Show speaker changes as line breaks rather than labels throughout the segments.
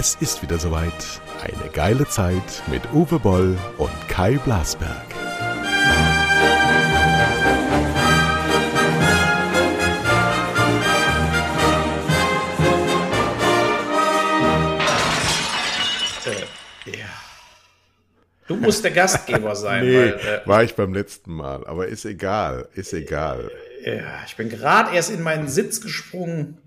Es ist wieder soweit. Eine geile Zeit mit Uwe Boll und Kai Blasberg.
Ja. Du musst der Gastgeber sein.
Nee,
weil, äh,
war ich beim letzten Mal, aber ist egal, ist egal.
ja, ich bin gerade erst in meinen Sitz gesprungen,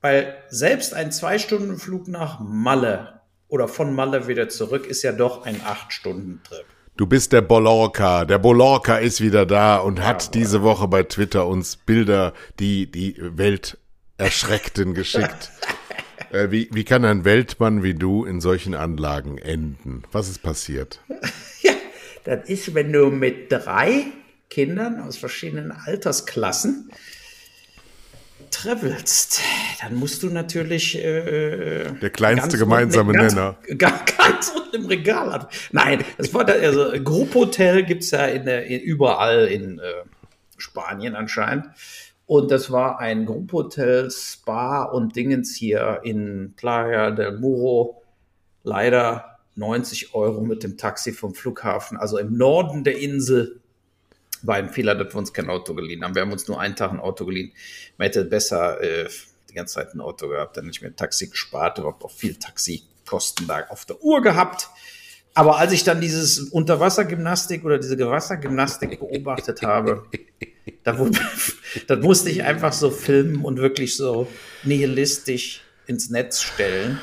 weil selbst ein Zwei-Stunden-Flug nach Malle oder von Malle wieder zurück ist ja doch ein Acht-Stunden-Trip.
Du bist der Bolorca. Der Bolorca ist wieder da und hat diese Woche bei Twitter uns Bilder, die die Welt erschreckten, geschickt. äh, wie, wie kann ein Weltmann wie du in solchen Anlagen enden? Was ist passiert?
Ja, das ist, wenn du mit drei Kindern aus verschiedenen Altersklassen travelst, dann musst du natürlich äh,
Der kleinste gemeinsame
unten,
Nenner.
Ganz, ganz unten im Regal hat. Nein, das war da, also Grupphotel gibt es ja in, in, überall in äh, Spanien anscheinend. Und das war ein Grupphotel, Spa und Dingens hier in Playa del Muro. Leider 90 Euro mit dem Taxi vom Flughafen, also im Norden der Insel. War ein Fehler, dass wir uns kein Auto geliehen haben. Wir haben uns nur einen Tag ein Auto geliehen. Man hätte besser äh, die ganze Zeit ein Auto gehabt, dann nicht mehr ein Taxi gespart, überhaupt auch viel Taxikosten da auf der Uhr gehabt. Aber als ich dann dieses Unterwassergymnastik oder diese Gewassergymnastik beobachtet habe, da, wurde, da musste ich einfach so filmen und wirklich so nihilistisch ins Netz stellen.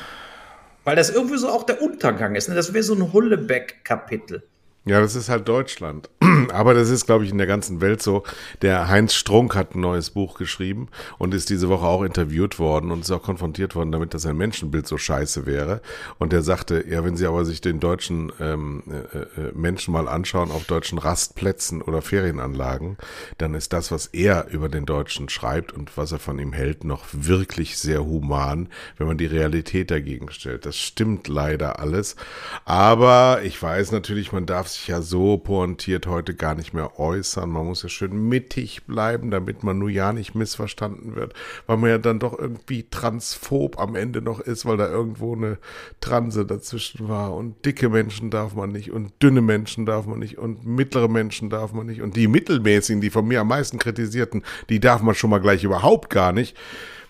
Weil das irgendwie so auch der Untergang ist. Ne? Das wäre so ein Hullebeck-Kapitel.
Ja, das ist halt Deutschland. Aber das ist, glaube ich, in der ganzen Welt so. Der Heinz Strunk hat ein neues Buch geschrieben und ist diese Woche auch interviewt worden und ist auch konfrontiert worden damit, dass sein Menschenbild so scheiße wäre. Und der sagte, ja, wenn Sie aber sich den deutschen ähm, äh, äh, Menschen mal anschauen auf deutschen Rastplätzen oder Ferienanlagen, dann ist das, was er über den Deutschen schreibt und was er von ihm hält, noch wirklich sehr human, wenn man die Realität dagegen stellt. Das stimmt leider alles. Aber ich weiß natürlich, man darf sich ja so pointiert heute gar nicht mehr äußern. Man muss ja schön mittig bleiben, damit man nur ja nicht missverstanden wird, weil man ja dann doch irgendwie transphob am Ende noch ist, weil da irgendwo eine Transe dazwischen war. Und dicke Menschen darf man nicht und dünne Menschen darf man nicht und mittlere Menschen darf man nicht und die mittelmäßigen, die von mir am meisten kritisierten, die darf man schon mal gleich überhaupt gar nicht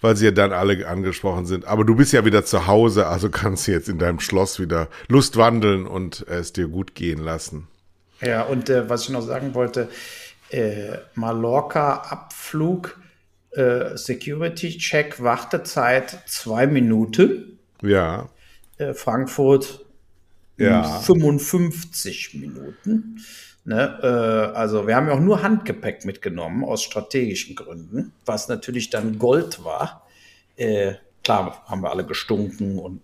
weil sie ja dann alle angesprochen sind. Aber du bist ja wieder zu Hause, also kannst du jetzt in deinem Schloss wieder Lust wandeln und es dir gut gehen lassen.
Ja, und äh, was ich noch sagen wollte, äh, Mallorca-Abflug, äh, Security-Check, Wartezeit zwei Minuten.
Ja,
Äh, Frankfurt
Ja.
55 Minuten. Ne? Äh, also wir haben ja auch nur Handgepäck mitgenommen aus strategischen Gründen, was natürlich dann Gold war. Äh, klar haben wir alle gestunken und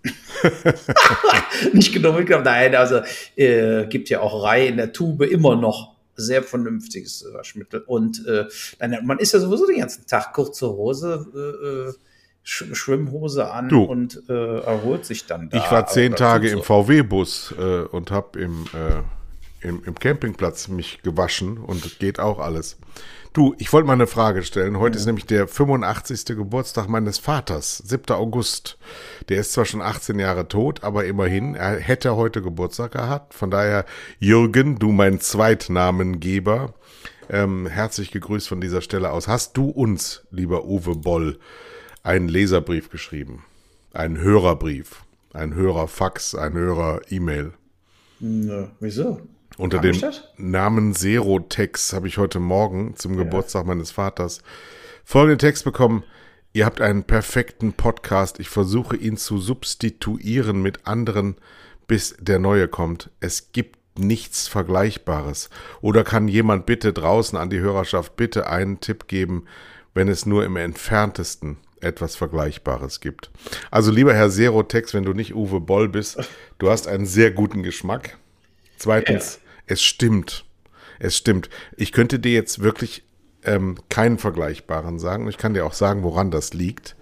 nicht genug mitgenommen. Nein, also äh, gibt ja auch Reihe in der Tube immer noch sehr vernünftiges Waschmittel. Und äh, man ist ja sowieso den ganzen Tag kurze Hose, äh, Sch Schwimmhose an
Du.
und äh, erholt sich dann da.
ich war zehn Tage
tut
im
so.
VW-Bus äh, und habe im, im, im Campingplatz mich gewaschen und geht auch alles. Du, ich wollte mal eine Frage stellen. Heute ist nämlich der 85. Geburtstag meines Vaters, 7. August. Der ist zwar schon 18 Jahre tot, aber immerhin, er hätte heute Geburtstag gehabt. Von daher, Jürgen, du mein Zweitnamengeber, ähm, herzlich gegrüßt von dieser Stelle aus. Hast du uns, lieber Uwe Boll, einen Leserbrief geschrieben? Einen Hörerbrief? Ein Hörerfax, ein Hörer-E-Mail?
Nö, wieso?
Unter dem? Namen Serotex habe ich heute Morgen zum Geburtstag meines Vaters folgenden Text bekommen. Ihr habt einen perfekten Podcast. Ich versuche ihn zu substituieren mit anderen, bis der neue kommt. Es gibt nichts Vergleichbares. Oder kann jemand bitte draußen an die Hörerschaft bitte einen Tipp geben, wenn es nur im entferntesten etwas Vergleichbares gibt. Also lieber Herr Serotex, wenn du nicht Uwe Boll bist, du hast einen sehr guten Geschmack. Zweitens, es stimmt. Es stimmt. Ich könnte dir jetzt wirklich ähm, keinen vergleichbaren sagen. Ich kann dir auch sagen, woran das liegt.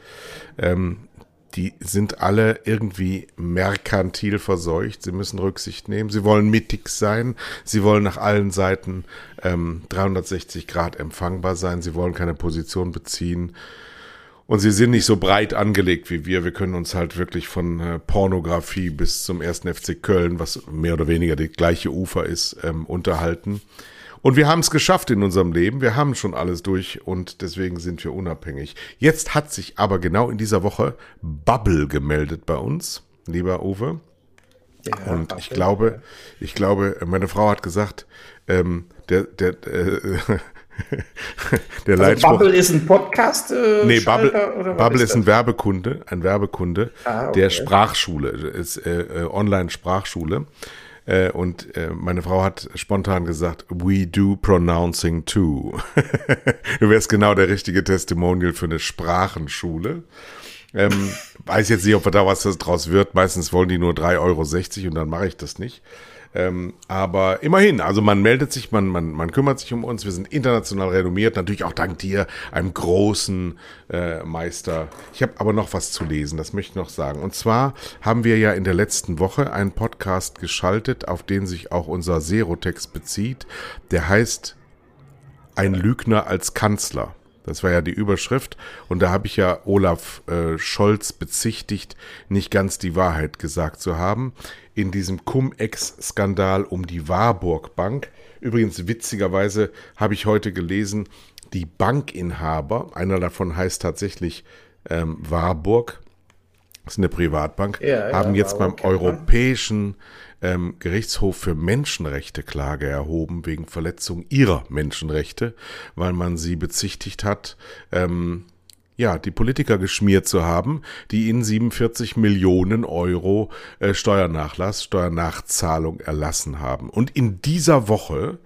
Ähm, die sind alle irgendwie merkantil verseucht. Sie müssen Rücksicht nehmen. Sie wollen mittig sein. Sie wollen nach allen Seiten ähm, 360 Grad empfangbar sein. Sie wollen keine Position beziehen. Und sie sind nicht so breit angelegt wie wir. Wir können uns halt wirklich von äh, Pornografie bis zum ersten FC Köln, was mehr oder weniger die gleiche Ufer ist, ähm, unterhalten. Und wir haben es geschafft in unserem Leben. Wir haben schon alles durch und deswegen sind wir unabhängig. Jetzt hat sich aber genau in dieser Woche Bubble gemeldet bei uns, lieber Uwe. Ja, und ich glaube, ich glaube, meine Frau hat gesagt, ähm, der, der, äh,
der also Leitspruch. Bubble ist ein Podcast?
Äh, nee, Bubble, Bubble ist, ist ein Werbekunde, ein Werbekunde ah, okay. der Sprachschule, ist äh, äh, Online-Sprachschule. Äh, und äh, meine Frau hat spontan gesagt, we do pronouncing too. du wärst genau der richtige Testimonial für eine Sprachenschule. Ähm, weiß jetzt nicht, ob da was draus wird. Meistens wollen die nur 3,60 Euro und dann mache ich das nicht. Ähm, aber immerhin, also man meldet sich, man, man, man kümmert sich um uns. Wir sind international renommiert, natürlich auch dank dir, einem großen äh, Meister. Ich habe aber noch was zu lesen, das möchte ich noch sagen. Und zwar haben wir ja in der letzten Woche einen Podcast geschaltet, auf den sich auch unser Serotext bezieht. Der heißt Ein Lügner als Kanzler. Das war ja die Überschrift. Und da habe ich ja Olaf äh, Scholz bezichtigt, nicht ganz die Wahrheit gesagt zu haben. In diesem Cum-Ex-Skandal um die Warburg Bank. Übrigens, witzigerweise habe ich heute gelesen, die Bankinhaber, einer davon heißt tatsächlich ähm, Warburg, das ist eine Privatbank, ja, ja, haben jetzt beim Europäischen ähm, Gerichtshof für Menschenrechte Klage erhoben wegen Verletzung ihrer Menschenrechte, weil man sie bezichtigt hat, ähm, ja, die Politiker geschmiert zu haben, die ihnen 47 Millionen Euro äh, Steuernachlass, Steuernachzahlung erlassen haben. Und in dieser Woche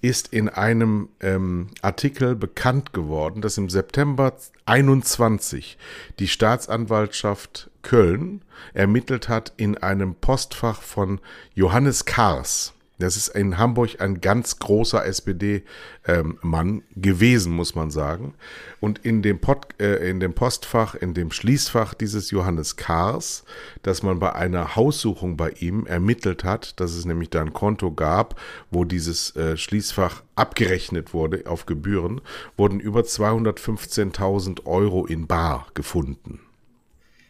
ist in einem ähm, Artikel bekannt geworden, dass im September 21 die Staatsanwaltschaft Köln ermittelt hat in einem Postfach von Johannes Kars. Das ist in Hamburg ein ganz großer SPD-Mann ähm, gewesen, muss man sagen. Und in dem, Pod, äh, in dem Postfach, in dem Schließfach dieses Johannes Kars, dass man bei einer Haussuchung bei ihm ermittelt hat, dass es nämlich da ein Konto gab, wo dieses äh, Schließfach abgerechnet wurde auf Gebühren, wurden über 215.000 Euro in Bar gefunden.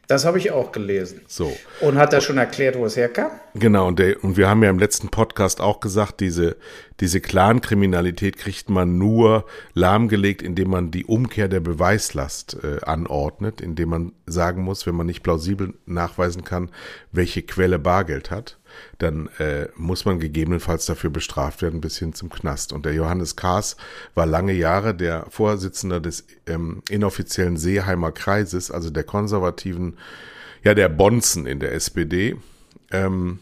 Das habe ich auch gelesen.
So.
Und hat er schon erklärt, wo es herkam?
Genau, und, der, und wir haben ja im letzten Podcast auch gesagt, diese, diese Clan-Kriminalität kriegt man nur lahmgelegt, indem man die Umkehr der Beweislast äh, anordnet, indem man sagen muss, wenn man nicht plausibel nachweisen kann, welche Quelle Bargeld hat dann äh, muss man gegebenenfalls dafür bestraft werden bis hin zum Knast. Und der Johannes Kaas war lange Jahre der Vorsitzende des ähm, inoffiziellen Seeheimer Kreises, also der konservativen, ja, der Bonzen in der SPD. Ähm,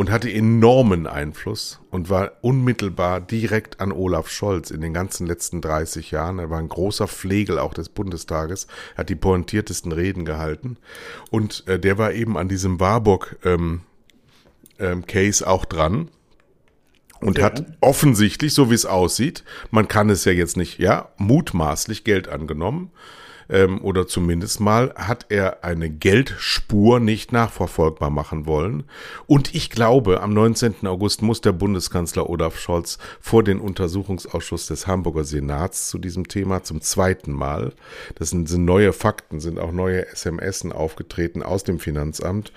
und hatte enormen Einfluss und war unmittelbar direkt an Olaf Scholz in den ganzen letzten 30 Jahren. Er war ein großer Pflegel auch des Bundestages, hat die pointiertesten Reden gehalten und äh, der war eben an diesem Warburg ähm, ähm, Case auch dran und ja. hat offensichtlich, so wie es aussieht, man kann es ja jetzt nicht, ja, mutmaßlich Geld angenommen ähm, oder zumindest mal hat er eine Geldspur nicht nachverfolgbar machen wollen. Und ich glaube, am 19. August muss der Bundeskanzler Olaf Scholz vor den Untersuchungsausschuss des Hamburger Senats zu diesem Thema zum zweiten Mal. Das sind, sind neue Fakten, sind auch neue SMS aufgetreten aus dem Finanzamt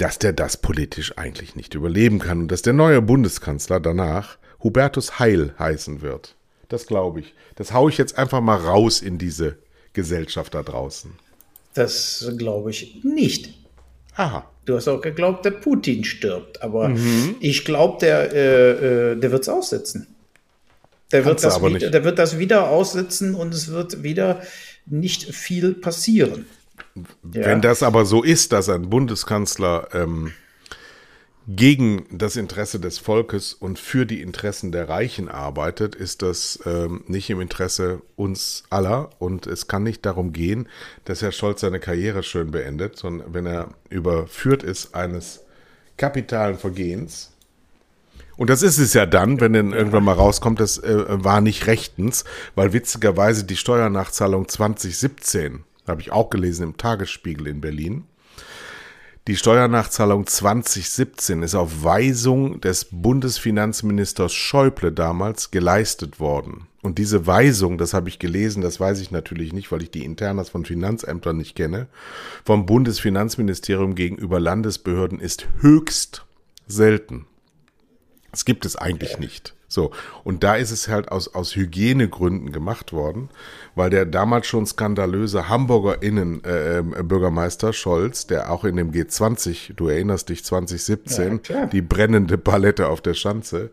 dass der das politisch eigentlich nicht überleben kann und dass der neue Bundeskanzler danach Hubertus Heil heißen wird. Das glaube ich. Das haue ich jetzt einfach mal raus in diese Gesellschaft da draußen.
Das glaube ich nicht.
Aha.
Du hast auch geglaubt, dass Putin stirbt, aber mhm. ich glaube, der, äh, äh der wird es aussetzen. Der wird, das wieder, der wird das wieder aussitzen und es wird wieder nicht viel passieren.
Wenn ja. das aber so ist, dass ein Bundeskanzler ähm, gegen das Interesse des Volkes und für die Interessen der Reichen arbeitet, ist das ähm, nicht im Interesse uns aller. Und es kann nicht darum gehen, dass Herr Scholz seine Karriere schön beendet, sondern wenn er überführt ist eines kapitalen Vergehens. Und das ist es ja dann, wenn dann irgendwann mal rauskommt, das äh, war nicht rechtens, weil witzigerweise die Steuernachzahlung 2017 habe ich auch gelesen im Tagesspiegel in Berlin. Die Steuernachzahlung 2017 ist auf Weisung des Bundesfinanzministers Schäuble damals geleistet worden. und diese Weisung, das habe ich gelesen, das weiß ich natürlich nicht, weil ich die Internas von Finanzämtern nicht kenne, vom Bundesfinanzministerium gegenüber Landesbehörden ist höchst selten. Das gibt es eigentlich nicht. So, und da ist es halt aus, aus Hygienegründen gemacht worden, weil der damals schon skandalöse Hamburger Innen äh, ähm, Scholz, der auch in dem G20, du erinnerst dich 2017, ja, die brennende Palette auf der Schanze,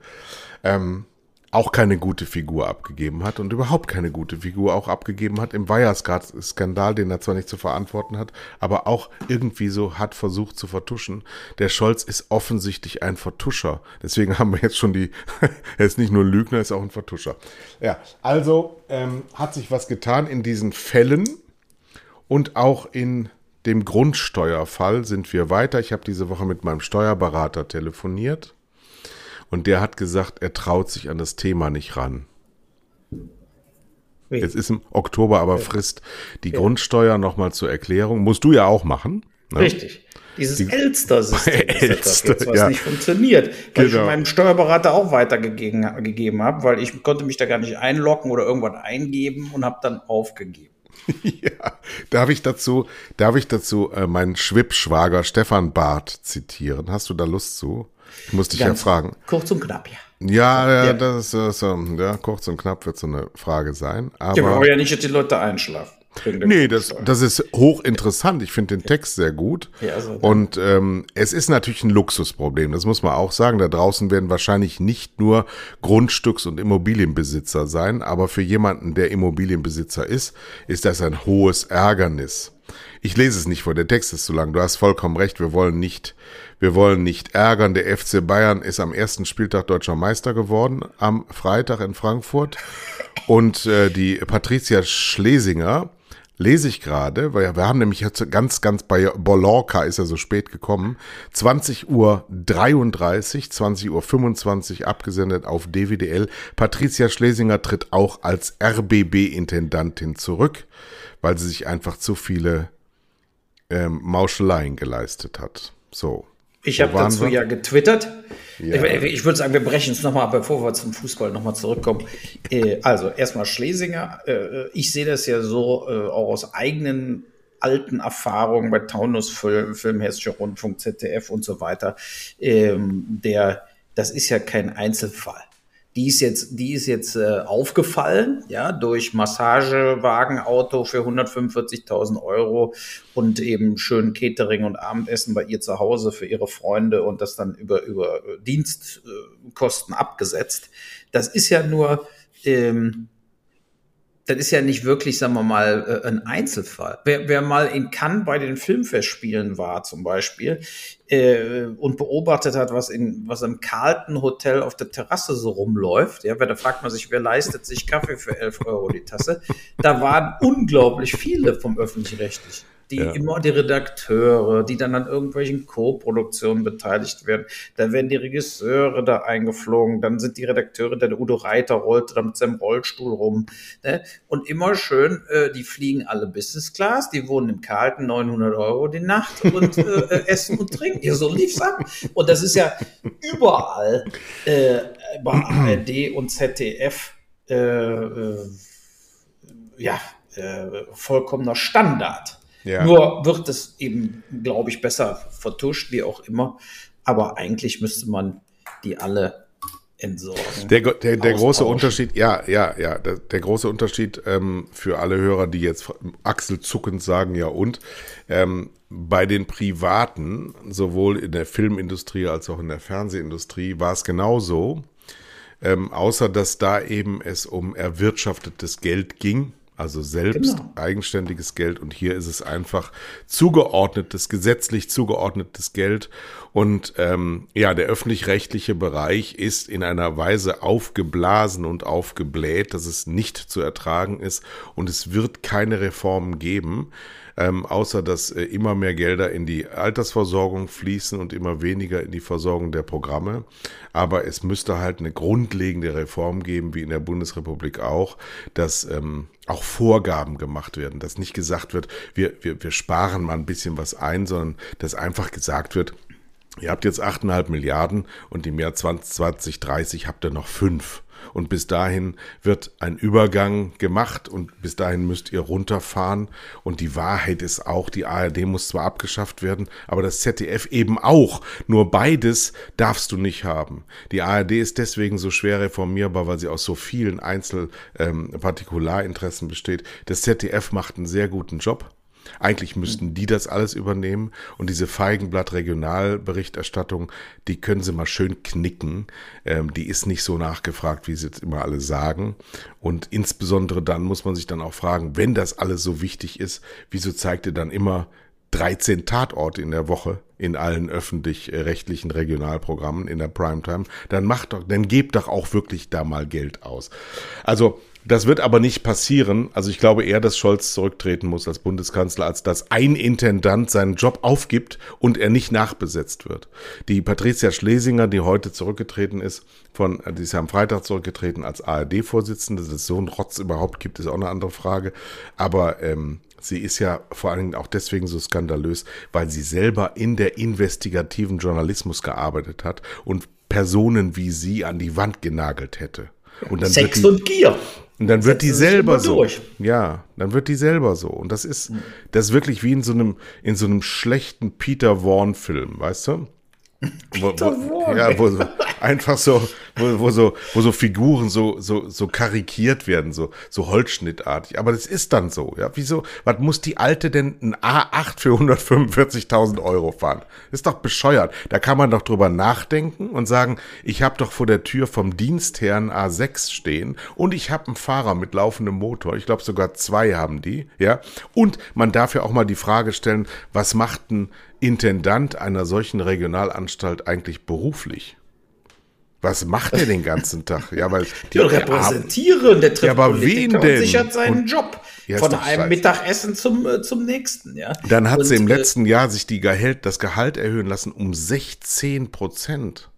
ähm, auch keine gute Figur abgegeben hat und überhaupt keine gute Figur auch abgegeben hat im Wirecard-Skandal, den er zwar nicht zu verantworten hat, aber auch irgendwie so hat versucht zu vertuschen. Der Scholz ist offensichtlich ein Vertuscher. Deswegen haben wir jetzt schon die, er ist nicht nur ein Lügner, er ist auch ein Vertuscher. Ja, also ähm, hat sich was getan in diesen Fällen und auch in dem Grundsteuerfall sind wir weiter. Ich habe diese Woche mit meinem Steuerberater telefoniert und der hat gesagt, er traut sich an das Thema nicht ran. Jetzt ist im Oktober aber Frist die ja. Grundsteuer nochmal zur Erklärung. Musst du ja auch machen.
Ne? Richtig. Dieses die, Elster-System, Elster, jetzt, was ja. nicht funktioniert, weil genau. ich meinem Steuerberater auch weitergegeben gegeben habe, weil ich konnte mich da gar nicht einloggen oder irgendwas eingeben und habe dann aufgegeben.
ja, darf ich dazu, darf ich dazu äh, meinen Schwippschwager Stefan Barth zitieren? Hast du da Lust zu? Ich muss dich Ganz ja fragen.
Kurz und knapp, ja.
Ja, ja, ja. das ist so, ja, kurz und knapp wird so eine Frage sein. Aber
ja, wir wollen ja nicht, dass die Leute einschlafen.
Nee, das, das ist hochinteressant. Ich finde den Text sehr gut. Ja, also, und ähm, es ist natürlich ein Luxusproblem, das muss man auch sagen. Da draußen werden wahrscheinlich nicht nur Grundstücks- und Immobilienbesitzer sein, aber für jemanden, der Immobilienbesitzer ist, ist das ein hohes Ärgernis. Ich lese es nicht vor, der Text ist zu lang. Du hast vollkommen recht, wir wollen nicht wir wollen nicht ärgern. Der FC Bayern ist am ersten Spieltag deutscher Meister geworden, am Freitag in Frankfurt. Und äh, die Patricia Schlesinger lese ich gerade, weil wir haben nämlich jetzt ganz, ganz bei Bolorca ist er so spät gekommen. 20 Uhr 33, 20 Uhr 25 abgesendet auf DWDL. Patricia Schlesinger tritt auch als RBB-Intendantin zurück, weil sie sich einfach zu viele ähm, Mauscheleien geleistet hat. So.
Ich habe dazu wir? ja getwittert. Ja. Ich, ich würde sagen, wir brechen es nochmal, bevor wir zum Fußball nochmal zurückkommen. Äh, also erstmal Schlesinger. Äh, ich sehe das ja so äh, auch aus eigenen alten Erfahrungen bei Taunus Film, Film Hessischer Rundfunk, ZDF und so weiter. Ähm, der, das ist ja kein Einzelfall die ist jetzt, die ist jetzt äh, aufgefallen, ja, durch Massagewagenauto für 145.000 Euro und eben schön Catering und Abendessen bei ihr zu Hause für ihre Freunde und das dann über, über Dienstkosten abgesetzt. Das ist ja nur, ähm, das ist ja nicht wirklich, sagen wir mal, äh, ein Einzelfall. Wer, wer mal in Cannes bei den Filmfestspielen war zum Beispiel äh, und beobachtet hat, was in was im Carlton Hotel auf der Terrasse so rumläuft, ja, da fragt man sich, wer leistet sich Kaffee für 11 Euro die Tasse? Da waren unglaublich viele vom öffentlich-rechtlichen die ja. immer die Redakteure, die dann an irgendwelchen Co-Produktionen beteiligt werden. Da werden die Regisseure da eingeflogen, dann sind die Redakteure, der Udo Reiter rollt da mit seinem Rollstuhl rum. Ne? Und immer schön, äh, die fliegen alle Business Class, die wohnen im Carlton 900 Euro die Nacht und äh, äh, essen und trinken. Ja, so lief's ab. Und das ist ja überall äh, bei ARD und ZDF äh, äh, ja, äh, vollkommener Standard. Ja. Nur wird es eben, glaube ich, besser vertuscht, wie auch immer. Aber eigentlich müsste man die alle entsorgen.
Der, der, der große Unterschied, ja, ja, ja, der, der große Unterschied ähm, für alle Hörer, die jetzt achselzuckend sagen, ja und, ähm, bei den Privaten, sowohl in der Filmindustrie als auch in der Fernsehindustrie, war es genauso. Ähm, außer dass da eben es um erwirtschaftetes Geld ging also selbst genau. eigenständiges Geld und hier ist es einfach zugeordnetes, gesetzlich zugeordnetes Geld. Und ähm, ja, der öffentlich-rechtliche Bereich ist in einer Weise aufgeblasen und aufgebläht, dass es nicht zu ertragen ist und es wird keine Reformen geben ähm, außer dass äh, immer mehr Gelder in die Altersversorgung fließen und immer weniger in die Versorgung der Programme. Aber es müsste halt eine grundlegende Reform geben, wie in der Bundesrepublik auch, dass ähm, auch Vorgaben gemacht werden, dass nicht gesagt wird, wir, wir, wir sparen mal ein bisschen was ein, sondern dass einfach gesagt wird, Ihr habt jetzt 8,5 Milliarden und im Jahr 2020, 30 habt ihr noch fünf. Und bis dahin wird ein Übergang gemacht und bis dahin müsst ihr runterfahren und die Wahrheit ist auch, die ARD muss zwar abgeschafft werden, aber das ZDF eben auch. Nur beides darfst du nicht haben. Die ARD ist deswegen so schwer reformierbar, weil sie aus so vielen Einzelpartikularinteressen ähm, besteht. Das ZDF macht einen sehr guten Job eigentlich müssten die das alles übernehmen und diese Feigenblatt-Regionalberichterstattung, die können sie mal schön knicken. Ähm, die ist nicht so nachgefragt, wie sie jetzt immer alle sagen. Und insbesondere dann muss man sich dann auch fragen, wenn das alles so wichtig ist, wieso zeigt ihr dann immer 13 Tatorte in der Woche in allen öffentlich-rechtlichen Regionalprogrammen in der Primetime, dann macht doch, dann gebt doch auch wirklich da mal Geld aus. Also das wird aber nicht passieren. Also ich glaube eher, dass Scholz zurücktreten muss als Bundeskanzler, als dass ein Intendant seinen Job aufgibt und er nicht nachbesetzt wird. Die Patricia Schlesinger, die heute zurückgetreten ist, von, die ist ja am Freitag zurückgetreten als ARD-Vorsitzende, dass es so einen Rotz überhaupt gibt, ist auch eine andere Frage. Aber ähm, sie ist ja vor allen Dingen auch deswegen so skandalös, weil sie selber in der investigativen Journalismus gearbeitet hat und Personen wie sie an die Wand genagelt hätte.
Und dann Sex die, und Gier.
Und dann wird die selber so. Ja, dann wird die selber so. Und das ist, das ist wirklich wie in so einem, in so einem schlechten Peter Vaughan-Film, weißt du? Wo, wo, ja, wo so, einfach so, wo, wo, so, wo so Figuren so, so, so karikiert werden, so, so holzschnittartig. Aber das ist dann so, ja. Wieso, was muss die Alte denn ein A8 für 145.000 Euro fahren? Ist doch bescheuert. Da kann man doch drüber nachdenken und sagen, ich habe doch vor der Tür vom Dienstherrn A6 stehen und ich habe einen Fahrer mit laufendem Motor. Ich glaube sogar zwei haben die, ja. Und man darf ja auch mal die Frage stellen, was macht ein Intendant einer solchen Regionalanstalt eigentlich beruflich? Was macht er den ganzen Tag? Ja, weil
die ja, repräsentieren, der
trifft ja, aber wen denn? und
sichert seinen und, Job ja, von einem scheiße. Mittagessen zum, äh, zum nächsten. Ja.
Dann hat und, sie im äh, letzten Jahr sich die Gehalt, das Gehalt erhöhen lassen um 16 Prozent.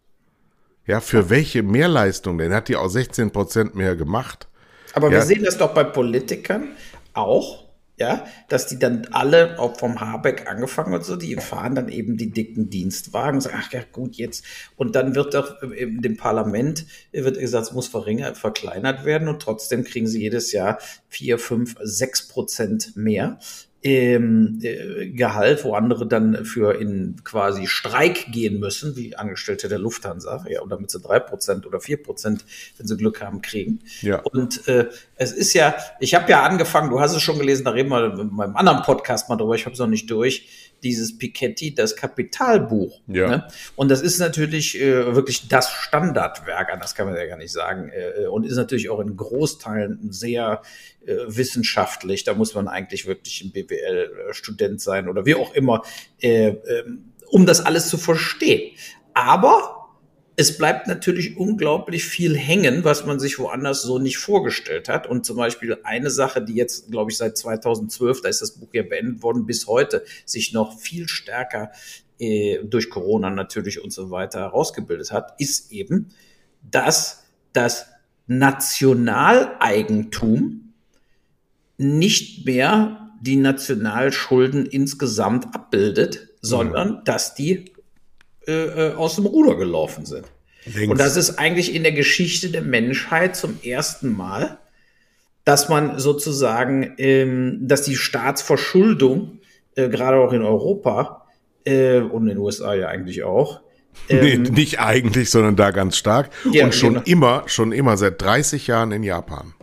Ja, für welche Mehrleistung denn? Hat die auch 16 Prozent mehr gemacht?
Aber
ja.
wir sehen das doch bei Politikern auch ja, dass die dann alle, auch vom Habeck angefangen und so, die fahren dann eben die dicken Dienstwagen und sagen, ach ja, gut, jetzt. Und dann wird doch in dem Parlament, wird gesagt, es muss verringert, verkleinert werden und trotzdem kriegen sie jedes Jahr vier, fünf, sechs Prozent mehr ähm, äh, Gehalt, wo andere dann für in quasi Streik gehen müssen, wie Angestellte der Lufthansa, ja, und damit sie drei Prozent oder vier Prozent, wenn sie Glück haben, kriegen. Ja. Und äh, es ist ja, ich habe ja angefangen, du hast es schon gelesen, da reden wir in meinem anderen Podcast mal drüber, ich habe es noch nicht durch dieses Piketty, das Kapitalbuch. Ja. Ne? Und das ist natürlich äh, wirklich das Standardwerk, das kann man ja gar nicht sagen. Äh, und ist natürlich auch in Großteilen sehr äh, wissenschaftlich. Da muss man eigentlich wirklich ein BWL-Student sein oder wie auch immer, äh, ähm, um das alles zu verstehen. Aber es bleibt natürlich unglaublich viel hängen, was man sich woanders so nicht vorgestellt hat. Und zum Beispiel eine Sache, die jetzt, glaube ich, seit 2012, da ist das Buch ja beendet worden, bis heute sich noch viel stärker äh, durch Corona natürlich und so weiter herausgebildet hat, ist eben, dass das Nationaleigentum nicht mehr die Nationalschulden insgesamt abbildet, sondern mhm. dass die äh, äh, aus dem Ruder gelaufen sind. Links. Und das ist eigentlich in der Geschichte der Menschheit zum ersten Mal, dass man sozusagen, ähm, dass die Staatsverschuldung, äh, gerade auch in Europa äh, und in den USA ja eigentlich auch,
ähm, nee, nicht eigentlich, sondern da ganz stark. Ja, und schon genau. immer, schon immer seit 30 Jahren in Japan.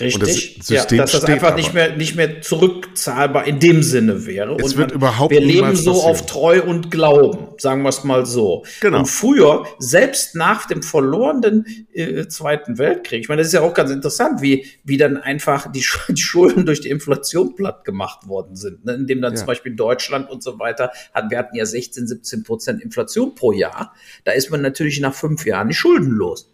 Richtig, das ja, dass das einfach nicht mehr, nicht mehr zurückzahlbar in dem Sinne wäre.
Es und wird man, überhaupt
Wir leben so passieren. auf Treu und Glauben, sagen wir es mal so. Genau. Und früher, selbst nach dem verlorenen äh, Zweiten Weltkrieg, ich meine, das ist ja auch ganz interessant, wie, wie dann einfach die, die Schulden durch die Inflation platt gemacht worden sind. Ne? Indem dann ja. zum Beispiel Deutschland und so weiter, hat, wir hatten ja 16, 17 Prozent Inflation pro Jahr. Da ist man natürlich nach fünf Jahren nicht schuldenlos.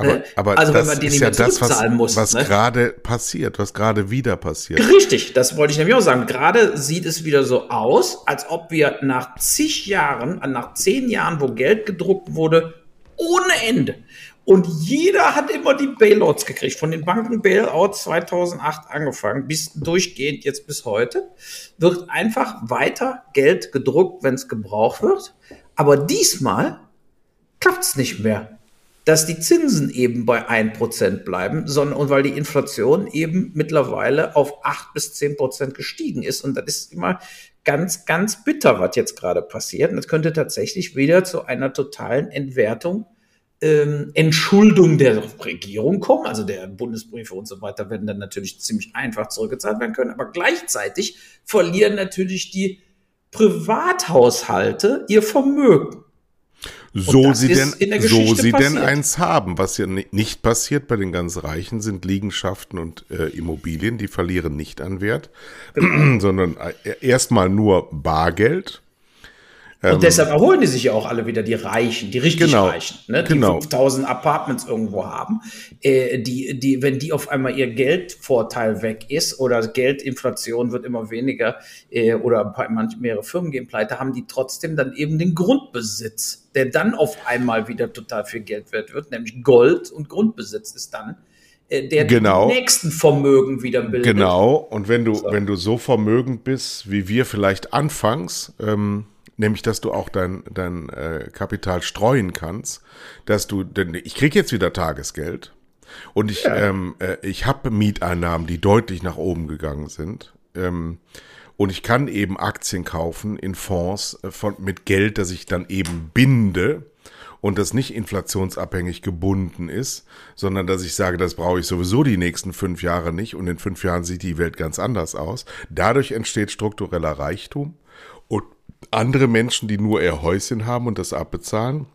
Aber, ne? aber also das wenn man den ist ja das, was, muss, was ne? gerade passiert, was gerade wieder passiert.
Richtig, das wollte ich nämlich auch sagen. Gerade sieht es wieder so aus, als ob wir nach zig Jahren, nach zehn Jahren, wo Geld gedruckt wurde, ohne Ende. Und jeder hat immer die Bailouts gekriegt. Von den Banken Bailouts 2008 angefangen, bis durchgehend jetzt bis heute, wird einfach weiter Geld gedruckt, wenn es gebraucht wird. Aber diesmal klappt es nicht mehr. Dass die Zinsen eben bei 1% bleiben, sondern und weil die Inflation eben mittlerweile auf 8 bis 10% gestiegen ist. Und das ist immer ganz, ganz bitter, was jetzt gerade passiert. Und es könnte tatsächlich wieder zu einer totalen Entwertung ähm, Entschuldung der Regierung kommen, also der Bundesbriefe und so weiter werden dann natürlich ziemlich einfach zurückgezahlt werden können, aber gleichzeitig verlieren natürlich die Privathaushalte ihr Vermögen.
So sie denn, so sie denn eins haben. Was ja nicht passiert bei den ganz Reichen sind Liegenschaften und äh, Immobilien, die verlieren nicht an Wert, genau. sondern äh, erstmal nur Bargeld.
Und ähm, deshalb erholen die sich ja auch alle wieder, die Reichen, die richtig genau, Reichen, ne? die genau. 5000 Apartments irgendwo haben. Äh, die, die, wenn die auf einmal ihr Geldvorteil weg ist oder Geldinflation wird immer weniger äh, oder manche mehrere Firmen gehen pleite, haben die trotzdem dann eben den Grundbesitz, der dann auf einmal wieder total viel Geld wert wird, nämlich Gold und Grundbesitz ist dann äh, der
genau.
nächsten Vermögen wieder bildet.
Genau. Und wenn du, so. wenn du so vermögend bist, wie wir vielleicht anfangs, ähm, nämlich dass du auch dein, dein äh, Kapital streuen kannst, dass du, denn ich krieg jetzt wieder Tagesgeld und ich, ja. ähm, äh, ich habe Mieteinnahmen, die deutlich nach oben gegangen sind. Ähm, und ich kann eben Aktien kaufen in Fonds äh, von, mit Geld, das ich dann eben binde und das nicht inflationsabhängig gebunden ist, sondern dass ich sage, das brauche ich sowieso die nächsten fünf Jahre nicht und in fünf Jahren sieht die Welt ganz anders aus. Dadurch entsteht struktureller Reichtum und andere Menschen, die nur ihr Häuschen haben und das abbezahlen.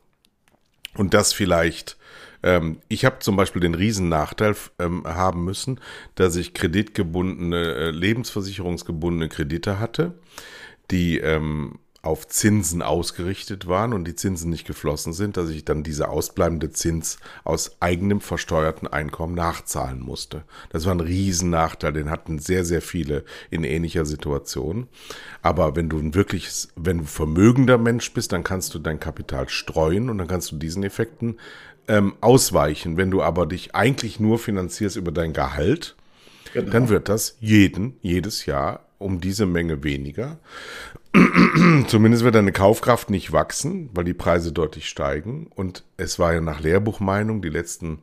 Und das vielleicht ähm, ich habe zum Beispiel den riesen Nachteil ähm, haben müssen, dass ich kreditgebundene, äh, lebensversicherungsgebundene Kredite hatte, die ähm, auf Zinsen ausgerichtet waren und die Zinsen nicht geflossen sind, dass ich dann diese ausbleibende Zins aus eigenem versteuerten Einkommen nachzahlen musste. Das war ein Riesennachteil, den hatten sehr, sehr viele in ähnlicher Situation. Aber wenn du ein wirkliches, wenn du vermögender Mensch bist, dann kannst du dein Kapital streuen und dann kannst du diesen Effekten ähm, ausweichen. Wenn du aber dich eigentlich nur finanzierst über dein Gehalt, genau. dann wird das jeden, jedes Jahr um diese Menge weniger. Zumindest wird deine Kaufkraft nicht wachsen, weil die Preise deutlich steigen. Und es war ja nach Lehrbuchmeinung die letzten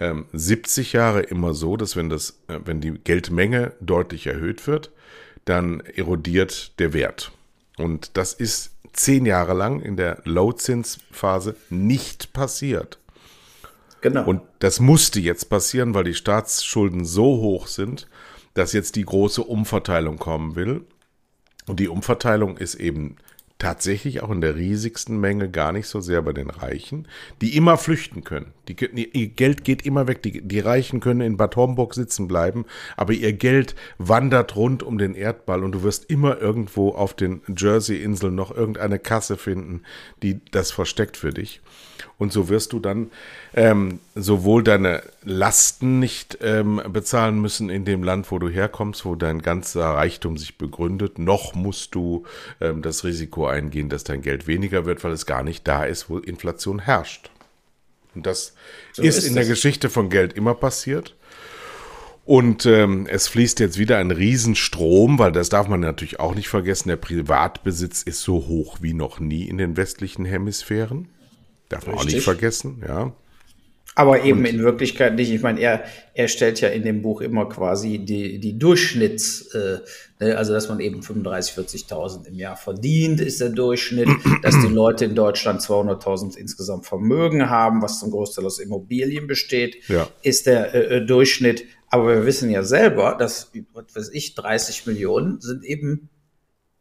ähm, 70 Jahre immer so, dass wenn das, äh, wenn die Geldmenge deutlich erhöht wird, dann erodiert der Wert. Und das ist zehn Jahre lang in der Low-Zins-Phase nicht passiert. Genau. Und das musste jetzt passieren, weil die Staatsschulden so hoch sind, dass jetzt die große Umverteilung kommen will. Und die Umverteilung ist eben tatsächlich auch in der riesigsten Menge gar nicht so sehr bei den Reichen, die immer flüchten können. Die, ihr Geld geht immer weg. Die, die Reichen können in Bad Homburg sitzen bleiben, aber ihr Geld wandert rund um den Erdball und du wirst immer irgendwo auf den Jersey-Inseln noch irgendeine Kasse finden, die das versteckt für dich. Und so wirst du dann ähm, sowohl deine Lasten nicht ähm, bezahlen müssen in dem Land, wo du herkommst, wo dein ganzer Reichtum sich begründet, noch musst du ähm, das Risiko eingehen, dass dein Geld weniger wird, weil es gar nicht da ist, wo Inflation herrscht. Und das so ist, ist, in das. der Geschichte von Geld immer passiert. Und ähm, es fließt jetzt wieder ein Riesenstrom, weil das darf man natürlich auch nicht vergessen. Der Privatbesitz ist so hoch wie noch nie in den westlichen Hemisphären. Darf man auch nicht vergessen, ja.
Aber eben und, in Wirklichkeit nicht. Ich meine, er, er stellt ja in dem Buch immer quasi die, die Durchschnitts, äh, ne, also dass man eben 35.000, 40.000 im Jahr verdient, ist der Durchschnitt, dass die Leute in Deutschland 200.000 insgesamt Vermögen haben, was zum Großteil aus Immobilien besteht, ja. ist der äh, äh Durchschnitt. Aber wir wissen ja selber, dass, was weiß ich, 30 Millionen sind eben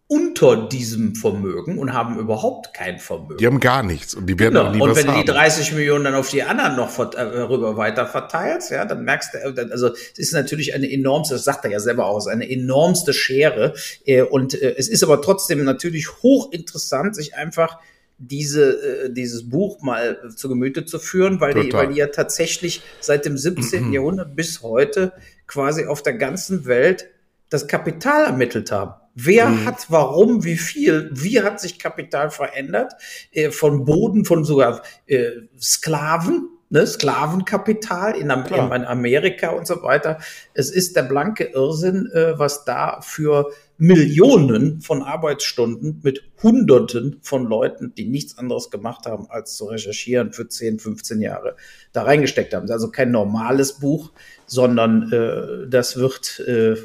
unter diesem Vermögen und haben überhaupt kein Vermögen.
Die haben gar nichts und die werden genau. auch nie
Und
wenn
du die 30 Millionen dann auf die anderen noch äh, rüber weiter verteilst, ja, dann merkst du, also es ist natürlich eine enormste, das sagt er ja selber aus, eine enormste Schere. Äh, und äh, es ist aber trotzdem natürlich hochinteressant, sich einfach diese, dieses Buch mal zu Gemüte zu führen, weil die, weil die ja tatsächlich seit dem 17. Jahrhundert bis heute quasi auf der ganzen Welt das Kapital ermittelt haben. Wer mhm. hat warum, wie viel, wie hat sich Kapital verändert? Äh, von Boden, von sogar äh, Sklaven ne, Sklavenkapital in, Am in, Amerika und so weiter. Es ist der blanke Irrsinn, äh, was da für Millionen von Arbeitsstunden mit Hunderten von Leuten, die nichts anderes gemacht haben, als zu recherchieren für 10, 15 Jahre, da reingesteckt haben. Also kein normales Buch, sondern äh, das wird äh,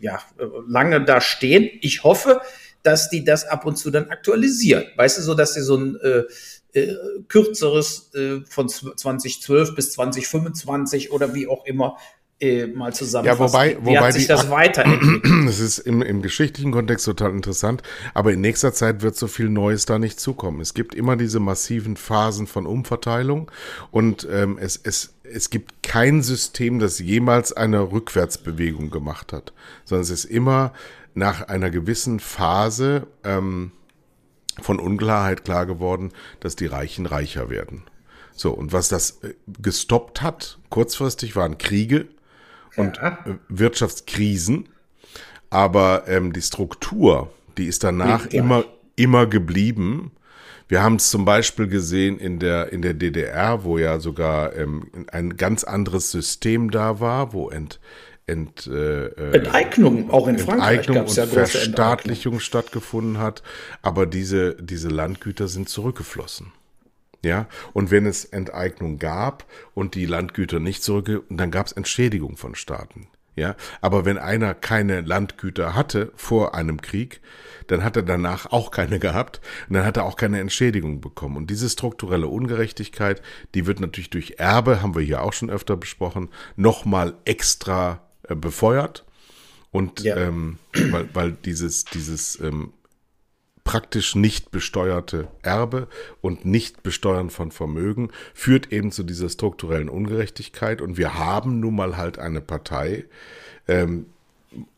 ja lange da stehen. Ich hoffe, dass die das ab und zu dann aktualisieren. Weißt du, so dass sie so ein äh, äh, kürzeres äh, von 2012 bis 2025 oder wie auch immer äh, mal zusammenfassen.
Ja, wobei,
wie
wobei
hat sich
die,
das weiterentwickelt?
Das ist im, im geschichtlichen Kontext total interessant, aber in nächster Zeit wird so viel Neues da nicht zukommen. Es gibt immer diese massiven Phasen von Umverteilung und ähm, es, es, es gibt kein System, das jemals eine Rückwärtsbewegung gemacht hat, sondern es ist immer nach einer gewissen Phase ähm, von Unklarheit klar geworden, dass die Reichen reicher werden. So, und was das äh, gestoppt hat, kurzfristig waren Kriege und ja. Äh, Wirtschaftskrisen, aber ähm, die Struktur, die ist danach immer, immer geblieben. Wir haben es zum Beispiel gesehen in der, in der DDR, wo ja sogar ähm, ein ganz anderes System da war, wo ent, Ent, äh,
äh, Enteignung, auch in Frankreich
Enteignung und ja Verstaatlichung stattgefunden hat, aber diese, diese Landgüter sind zurückgeflossen. Ja, und wenn es Enteignung gab und die Landgüter nicht zurück, dann gab es Entschädigung von Staaten. Ja, aber wenn einer keine Landgüter hatte vor einem Krieg, dann hat er danach auch keine gehabt und dann hat er auch keine Entschädigung bekommen. Und diese strukturelle Ungerechtigkeit, die wird natürlich durch Erbe, haben wir hier auch schon öfter besprochen, nochmal extra äh, befeuert. Und ja. ähm, weil, weil dieses, dieses ähm, praktisch nicht besteuerte Erbe und nicht besteuern von Vermögen führt eben zu dieser strukturellen Ungerechtigkeit. Und wir haben nun mal halt eine Partei, ähm,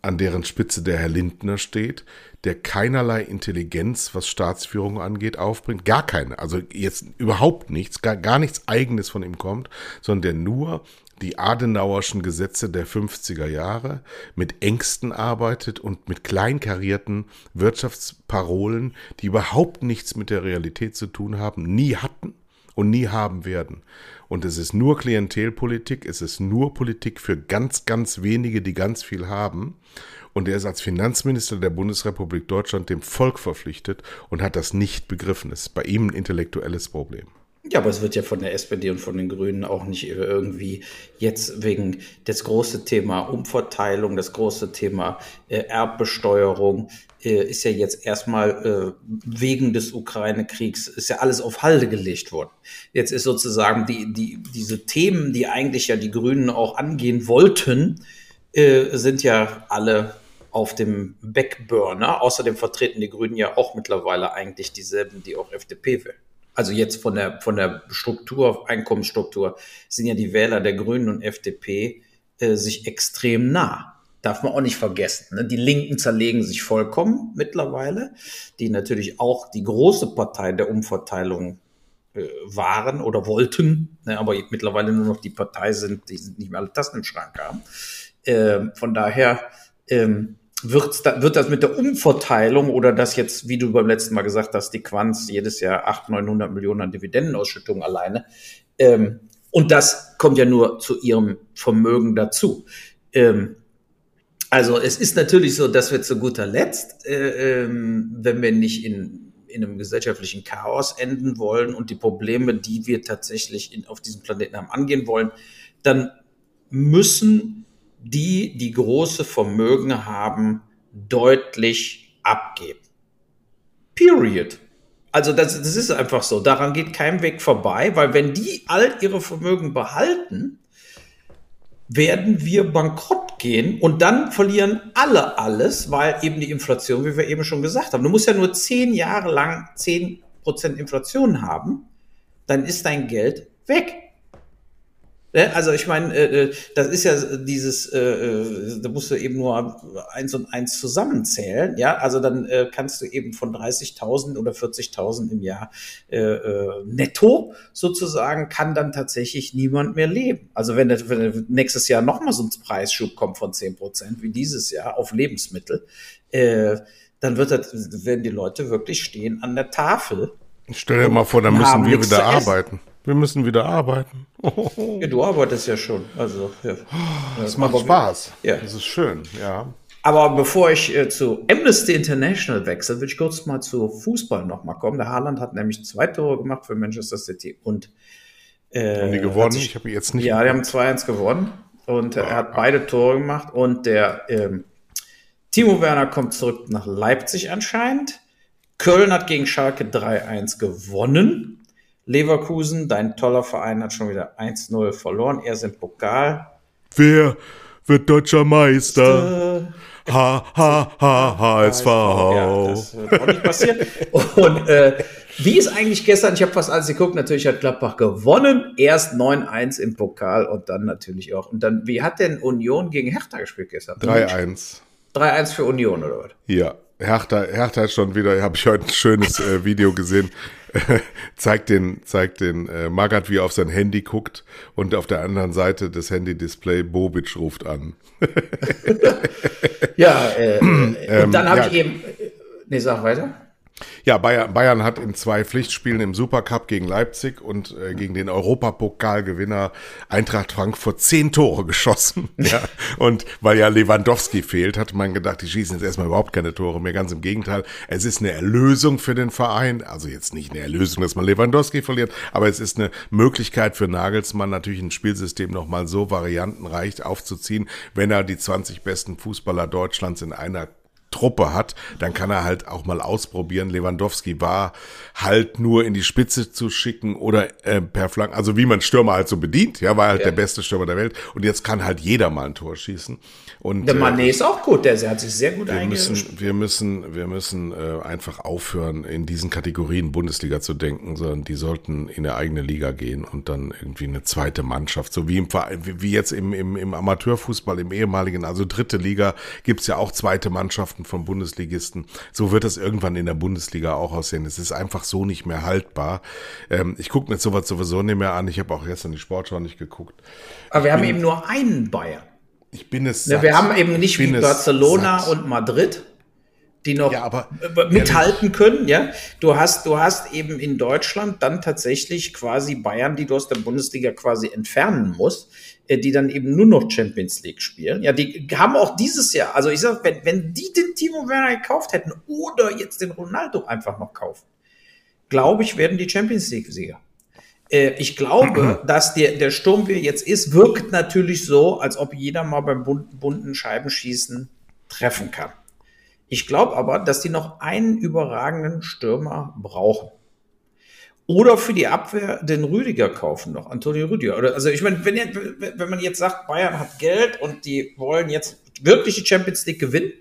an deren Spitze der Herr Lindner steht, der keinerlei Intelligenz, was Staatsführung angeht, aufbringt. Gar keine. Also jetzt überhaupt nichts, gar, gar nichts Eigenes von ihm kommt, sondern der nur die Adenauerschen Gesetze der 50er Jahre mit Ängsten arbeitet und mit kleinkarierten Wirtschaftsparolen, die überhaupt nichts mit der Realität zu tun haben, nie hatten und nie haben werden. Und es ist nur Klientelpolitik, es ist nur Politik für ganz, ganz wenige, die ganz viel haben. Und er ist als Finanzminister der Bundesrepublik Deutschland dem Volk verpflichtet und hat das nicht begriffen. Es ist bei ihm ein intellektuelles Problem.
Ja, aber es wird ja von der SPD und von den Grünen auch nicht irgendwie jetzt wegen das große Thema Umverteilung, das große Thema äh, Erbbesteuerung äh, ist ja jetzt erstmal äh, wegen des Ukraine-Kriegs ist ja alles auf Halde gelegt worden. Jetzt ist sozusagen die, die, diese Themen, die eigentlich ja die Grünen auch angehen wollten, äh, sind ja alle auf dem Backburner. Außerdem vertreten die Grünen ja auch mittlerweile eigentlich dieselben, die auch FDP will also jetzt von der, von der Struktur, Einkommensstruktur, sind ja die Wähler der Grünen und FDP äh, sich extrem nah. Darf man auch nicht vergessen. Ne? Die Linken zerlegen sich vollkommen mittlerweile, die natürlich auch die große Partei der Umverteilung äh, waren oder wollten, ne? aber mittlerweile nur noch die Partei sind, die nicht mehr alle Tasten im Schrank haben. Äh, von daher ähm, wird, wird das mit der Umverteilung oder das jetzt, wie du beim letzten Mal gesagt hast, die Quanz jedes Jahr 800, 900 Millionen an Dividendenausschüttungen alleine. Ähm, und das kommt ja nur zu ihrem Vermögen dazu. Ähm, also es ist natürlich so, dass wir zu guter Letzt, äh, ähm, wenn wir nicht in, in einem gesellschaftlichen Chaos enden wollen und die Probleme, die wir tatsächlich in, auf diesem Planeten haben, angehen wollen, dann müssen die, die große Vermögen haben, deutlich abgeben. Period. Also das, das ist einfach so. Daran geht kein Weg vorbei, weil wenn die all ihre Vermögen behalten, werden wir bankrott gehen und dann verlieren alle alles, weil eben die Inflation, wie wir eben schon gesagt haben, du musst ja nur zehn Jahre lang zehn Prozent Inflation haben, dann ist dein Geld weg. Ne? Also ich meine, äh, äh, das ist ja dieses, äh, äh, da musst du eben nur eins und eins zusammenzählen, ja, also dann äh, kannst du eben von 30.000 oder 40.000 im Jahr äh, netto sozusagen, kann dann tatsächlich niemand mehr leben. Also wenn, wenn nächstes Jahr nochmal so ein Preisschub kommt von 10 Prozent wie dieses Jahr auf Lebensmittel, äh, dann wird das, werden die Leute wirklich stehen an der Tafel.
Stell dir mal vor, dann müssen wir wieder arbeiten. Wir müssen wieder arbeiten.
Ja, du arbeitest ja schon. Also, ja.
Das macht Spaß.
Ja.
Das ist schön, ja.
Aber bevor ich äh, zu Amnesty International wechsle, will ich kurz mal zu Fußball nochmal kommen. Der Haaland hat nämlich zwei Tore gemacht für Manchester City und äh,
Haben die gewonnen?
sich-
Ich habe jetzt nicht.
Ja, die haben 2-1 gewonnen und äh, er hat beide Tore gemacht und der ähm, Timo Werner kommt zurück nach Leipzig anscheinend. Köln hat gegen Schalke 3-1 gewonnen. Leverkusen, dein toller Verein, hat schon wieder 1-0 verloren. Er ist im Pokal.
Wer wird deutscher Meister? Ha, ha, ha, HSV.
Ja, das wird auch nicht passieren. Und äh, wie ist eigentlich gestern, ich habe fast alles geguckt, natürlich hat Gladbach gewonnen, erst 9-1 im Pokal und dann natürlich auch. Und dann, wie hat denn Union gegen Hertha gespielt gestern?
3-1.
3-1 für Union, oder was?
Ja, Hertha, Hertha hat schon wieder, habe ich heute ein schönes äh, Video gesehen, zeigt den, zeigt den äh, Magath, wie er auf sein Handy guckt und auf der anderen Seite des Handy-Display Bobic ruft an.
Ja, äh, äh, und dann habe
ja.
ich eben. Äh, nee, sag weiter.
Ja, Bayern, Bayern hat in zwei Pflichtspielen im Supercup gegen Leipzig und äh, gegen den Europapokalgewinner Eintracht Frankfurt zehn Tore geschossen. Ja. Und weil ja Lewandowski fehlt, hat man gedacht, die schießen jetzt erstmal überhaupt keine Tore mehr. Ganz im Gegenteil, es ist eine Erlösung für den Verein. Also jetzt nicht eine Erlösung, dass man Lewandowski verliert, aber es ist eine Möglichkeit für Nagelsmann, natürlich ein Spielsystem nochmal so variantenreich aufzuziehen, wenn er die 20 besten Fußballer Deutschlands in einer Truppe hat, dann kann er halt auch mal ausprobieren. Lewandowski war halt nur in die Spitze zu schicken oder äh, per Flank, also wie man Stürmer halt so bedient, ja, war halt
Ja.
der beste Stürmer der Welt und jetzt kann halt jeder mal ein Tor schießen. Und
Der
äh,
Mané ist auch gut, der, hat sich sehr gut
wir müssen, wir müssen, wir müssen äh, einfach aufhören, in diesen Kategorien Bundesliga zu denken, sondern die sollten in eine eigene Liga gehen und dann irgendwie eine zweite Mannschaft, so wie im Verein, wie wie jetzt im, im, im Amateurfußball, im ehemaligen, also dritte Liga, gibt's ja auch zweite Mannschaften von Bundesligisten. So wird das irgendwann in der Bundesliga auch aussehen. Es ist einfach so nicht mehr haltbar. Ähm, ich gucke mir sowas sowieso nicht mehr an. Ich habe auch gestern die Sportschau nicht geguckt.
Aber wir haben eben nur einen Bayern.
Ich bin es
Ne,
satt.
wir haben eben nicht
Ich
wie Barcelona
satt.
und Madrid, die noch
Ja,
äh, mithalten können. Ja, du hast, du hast eben in Deutschland dann tatsächlich quasi Bayern, die du aus der Bundesliga quasi entfernen musst, die dann eben nur noch Champions League spielen. Ja, die haben auch dieses Jahr, also ich sag, wenn, wenn die den Timo Werner gekauft hätten oder jetzt den Ronaldo einfach noch kaufen, glaube ich, werden die Champions League-Sieger. Äh, Ich glaube, dass der, der Sturm, wie er jetzt ist, wirkt natürlich so, als ob jeder mal beim bun- bunten Scheibenschießen treffen kann. Ich glaube aber, dass die noch einen überragenden Stürmer brauchen. Oder für die Abwehr den Rüdiger kaufen noch, Antonio Rüdiger. Oder, also ich meine, wenn, wenn man jetzt sagt, Bayern hat Geld und die wollen jetzt wirklich die Champions League gewinnen,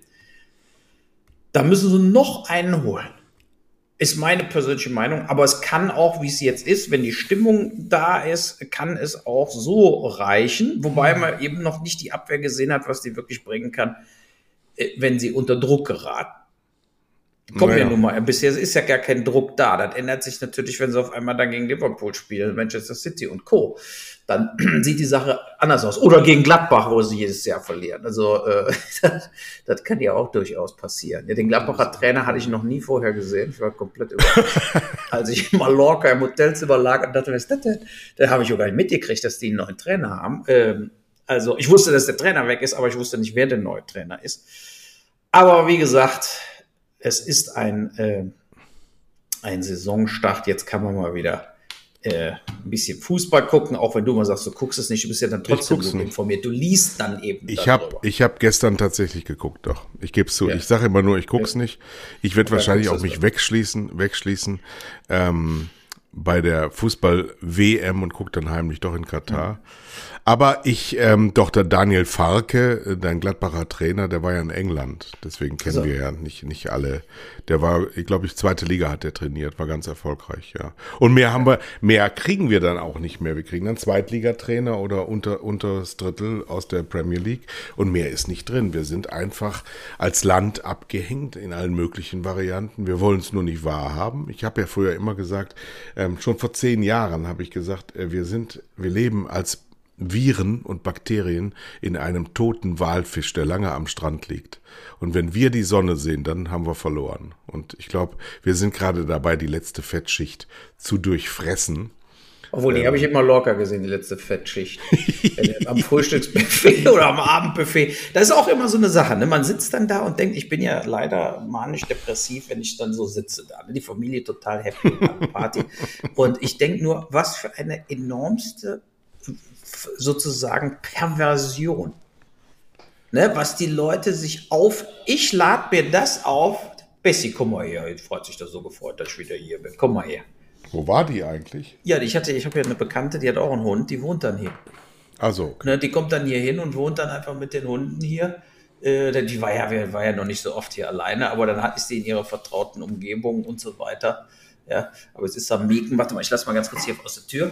dann müssen sie noch einen holen. Ist meine persönliche Meinung, aber es kann auch, wie es jetzt ist, wenn die Stimmung da ist, kann es auch so reichen, wobei man eben noch nicht die Abwehr gesehen hat, was die wirklich bringen kann, äh, wenn sie unter Druck geraten. Kommen
Naja.
ja nun mal, bisher ist ja gar kein Druck da. Das ändert sich natürlich, wenn sie auf einmal dann gegen Liverpool spielen, Manchester City und Co. Dann sieht die Sache anders aus. Oder gegen Gladbach, wo sie jedes Jahr verlieren. Also äh, das, das kann ja auch durchaus passieren. Ja, den Gladbacher Trainer hatte ich noch nie vorher gesehen. Ich war komplett überrascht. Als ich in Mallorca im Hotelzimmer lag und dachte, was ist das denn? Da habe ich auch gar nicht mitgekriegt, dass die einen neuen Trainer haben. Ähm, also ich wusste, dass der Trainer weg ist, aber ich wusste nicht, wer der neue Trainer ist. Aber wie gesagt, es ist ein, äh, ein Saisonstart. Jetzt kann man mal wieder äh, ein bisschen Fußball gucken, auch wenn du mal sagst, du guckst es nicht, du bist ja dann trotzdem
nicht.
informiert. Du liest dann eben.
Ich habe ich hab gestern tatsächlich geguckt, doch. Ich gebe zu.
Ja.
Ich sage immer nur, ich guck's nicht. Ich werde wahrscheinlich auch mich wegschließen, wegschließen ähm, bei der Fußball-WM und guck dann heimlich doch in Katar. Aber ich, ähm, doch der Daniel Farke, äh, dein Gladbacher Trainer, der war ja in England. Deswegen kennen
So.
wir ja nicht, nicht alle. Der war, ich glaube, ich zweite Liga hat der trainiert, war ganz erfolgreich, ja. Und mehr haben wir, mehr kriegen wir dann auch nicht mehr. Wir kriegen dann Zweitligatrainer oder unter, unteres Drittel aus der Premier League und mehr ist nicht drin. Wir sind einfach als Land abgehängt in allen möglichen Varianten. Wir wollen es nur nicht wahrhaben. Ich habe ja früher immer gesagt, ähm, schon vor zehn Jahren habe ich gesagt, äh, wir sind, wir leben als Viren und Bakterien in einem toten Walfisch, der lange am Strand liegt. Und wenn wir die Sonne sehen, dann haben wir verloren. Und ich glaube, wir sind gerade dabei, die letzte Fettschicht zu durchfressen.
Obwohl, die habe ich immer locker gesehen, die letzte Fettschicht. am Frühstücksbuffet oder am Abendbuffet. Das ist auch immer so eine Sache. Ne? Man sitzt dann da und denkt, ich bin ja leider manisch-depressiv, wenn ich dann so sitze da. Ne? Die Familie total happy Party. Und ich denke nur, was für eine enormste sozusagen Perversion. Ne? Was die Leute sich auf, ich lade mir das auf, Bessie, komm mal her. Jetzt freut sich das so gefreut, dass ich wieder hier bin. Komm mal her.
Wo war die eigentlich?
Ja, ich hatte, ich habe ja eine Bekannte, die hat auch einen Hund, die wohnt dann hier.
Also.
Ne, die kommt dann hier hin und wohnt dann einfach mit den Hunden hier. Äh, die war ja, war ja noch nicht so oft hier alleine, aber dann ist sie in ihrer vertrauten Umgebung und so weiter. Ja, aber es ist am Mieten. Warte mal, ich lasse mal ganz kurz hier aus der Tür.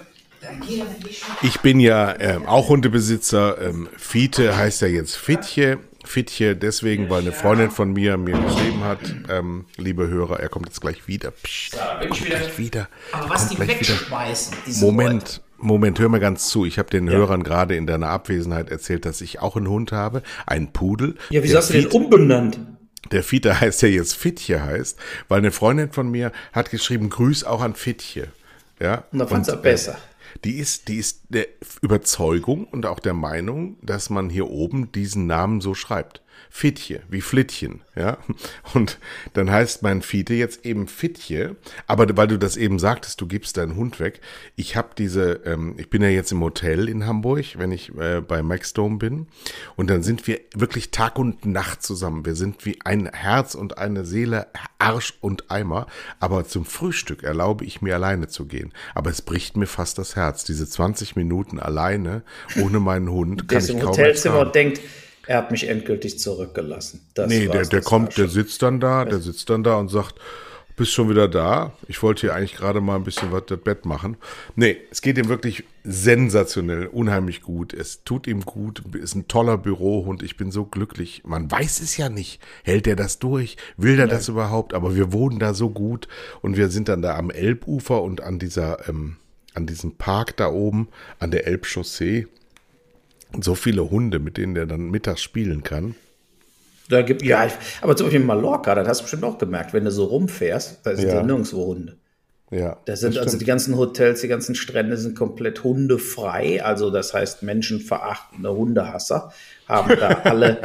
Ich bin ja ähm, auch Hundebesitzer. Ähm, Fiete heißt ja jetzt Fitje. Fitje deswegen, weil eine Freundin von mir mir geschrieben hat, ähm, liebe Hörer, er kommt jetzt gleich wieder. Psst,
ich wieder.
Gleich wieder.
Aber was die wegschmeißen,
diese Moment. Moment, hör mal ganz zu. Ich habe den ja. Hörern gerade in deiner Abwesenheit erzählt, dass ich auch einen Hund habe, einen Pudel.
Ja, wie hast du den umbenannt?
Der Fiete heißt ja jetzt Fitje heißt, weil eine Freundin von mir hat geschrieben, Grüß auch an Fitje. Ja.
Und da fand er besser.
Die ist, die ist der Überzeugung und auch der Meinung, dass man hier oben diesen Namen so schreibt. Fitje, wie Flittchen, ja. Und dann heißt mein Fiete jetzt eben Fitje, aber weil du das eben sagtest, du gibst deinen Hund weg. Ich habe diese, ähm, ich bin ja jetzt im Hotel in Hamburg, wenn ich äh, bei Maxdome bin, und dann sind wir wirklich Tag und Nacht zusammen. Wir sind wie ein Herz und eine Seele, Arsch und Eimer. Aber zum Frühstück erlaube ich mir alleine zu gehen. Aber es bricht mir fast das Herz. Diese 20 Minuten alleine ohne meinen Hund kann ich
im
kaum
Hotelzimmer denkt, er hat mich endgültig zurückgelassen.
Das nee, der, der kommt, der sitzt dann da, der sitzt dann da und sagt, bist schon wieder da. Ich wollte hier eigentlich gerade mal ein bisschen was das Bett machen. Nee, es geht ihm wirklich sensationell, unheimlich gut. Es tut ihm gut, ist ein toller Bürohund. Ich bin so glücklich. Man weiß es ja nicht. Hält er das durch? Will der Nein. das überhaupt? Aber wir wohnen da so gut und wir sind dann da am Elbufer und an dieser, ähm, an diesem Park da oben, an der Elbchaussee so viele Hunde, mit denen der dann mittags spielen kann.
Da gibt, ja, ich, aber zum Beispiel in Mallorca, das hast du bestimmt auch gemerkt, wenn du so rumfährst, da sind ja, nirgendwo Hunde.
Ja.
Das sind also die ganzen Hotels, die ganzen Strände sind komplett hundefrei. Also das heißt, menschenverachtende Hundehasser haben da alle,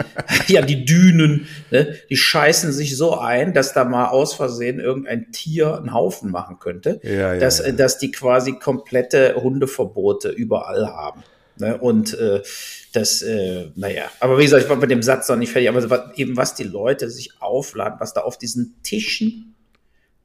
ja, die Dünen, ne, die scheißen sich so ein, dass da mal aus Versehen irgendein Tier einen Haufen machen könnte. Ja, ja, dass, ja. dass die quasi komplette Hundeverbote überall haben. Ne? Und äh, das, äh, naja, aber wie gesagt, ich war mit dem Satz noch nicht fertig, aber eben was die Leute sich aufladen, was da auf diesen Tischen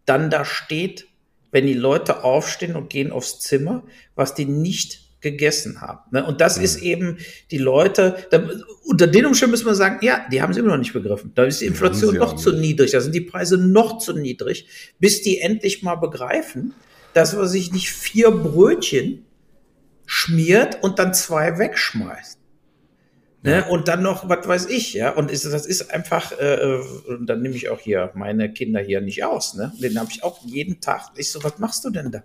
dann da steht, wenn die Leute aufstehen und gehen aufs Zimmer, was die nicht gegessen haben. Ne? Und das mhm. ist eben die Leute, da, unter den Umständen müssen wir sagen, ja, die haben es immer noch nicht begriffen. Da ist die Inflation noch zu niedrig, da sind die Preise noch zu niedrig, bis die endlich mal begreifen, dass man sich nicht vier Brötchen schmiert und dann zwei wegschmeißt. Ne? Und dann noch, was weiß ich, ja. Und ist, das ist einfach, äh, äh, und dann nehme ich auch hier meine Kinder hier nicht aus, ne? Den habe ich auch jeden Tag. Ich so, was machst du denn da?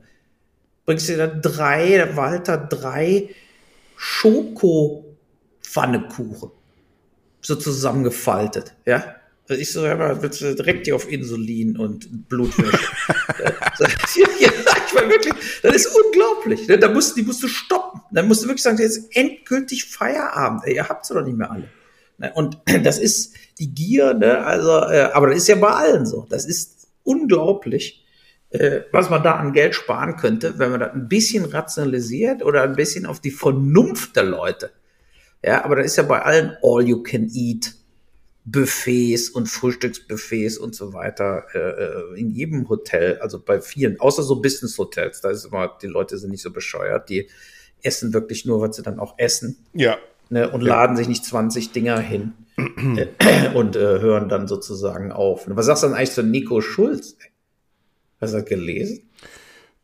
Bringst du da drei, Walter, drei Schoko-Pfannekuchen. So zusammengefaltet, ja. Also ich so, ja, direkt hier auf Insulin und Blutwäsche. ja, ich war wirklich, das ist unglaublich. Ne? Da musst, die musst du stoppen. Dann musst du wirklich sagen, jetzt endgültig Feierabend. Ihr habt sie doch nicht mehr alle. Ne? Und das ist die Gier, ne? also, äh, aber das ist ja bei allen so. Das ist unglaublich, äh, was man da an Geld sparen könnte, wenn man das ein bisschen rationalisiert oder ein bisschen auf die Vernunft der Leute. Ja, aber das ist ja bei allen All You Can Eat Buffets und Frühstücksbuffets und so weiter äh, äh, in jedem Hotel, also bei vielen, außer so Business Hotels, da ist immer, die Leute sind nicht so bescheuert, die essen wirklich nur, was sie dann auch essen.
Ja.
Ne, und ja. laden sich nicht 20 Dinger hin und äh, hören dann sozusagen auf. Was sagst du dann eigentlich zu Nico Schulz? Hast du das gelesen?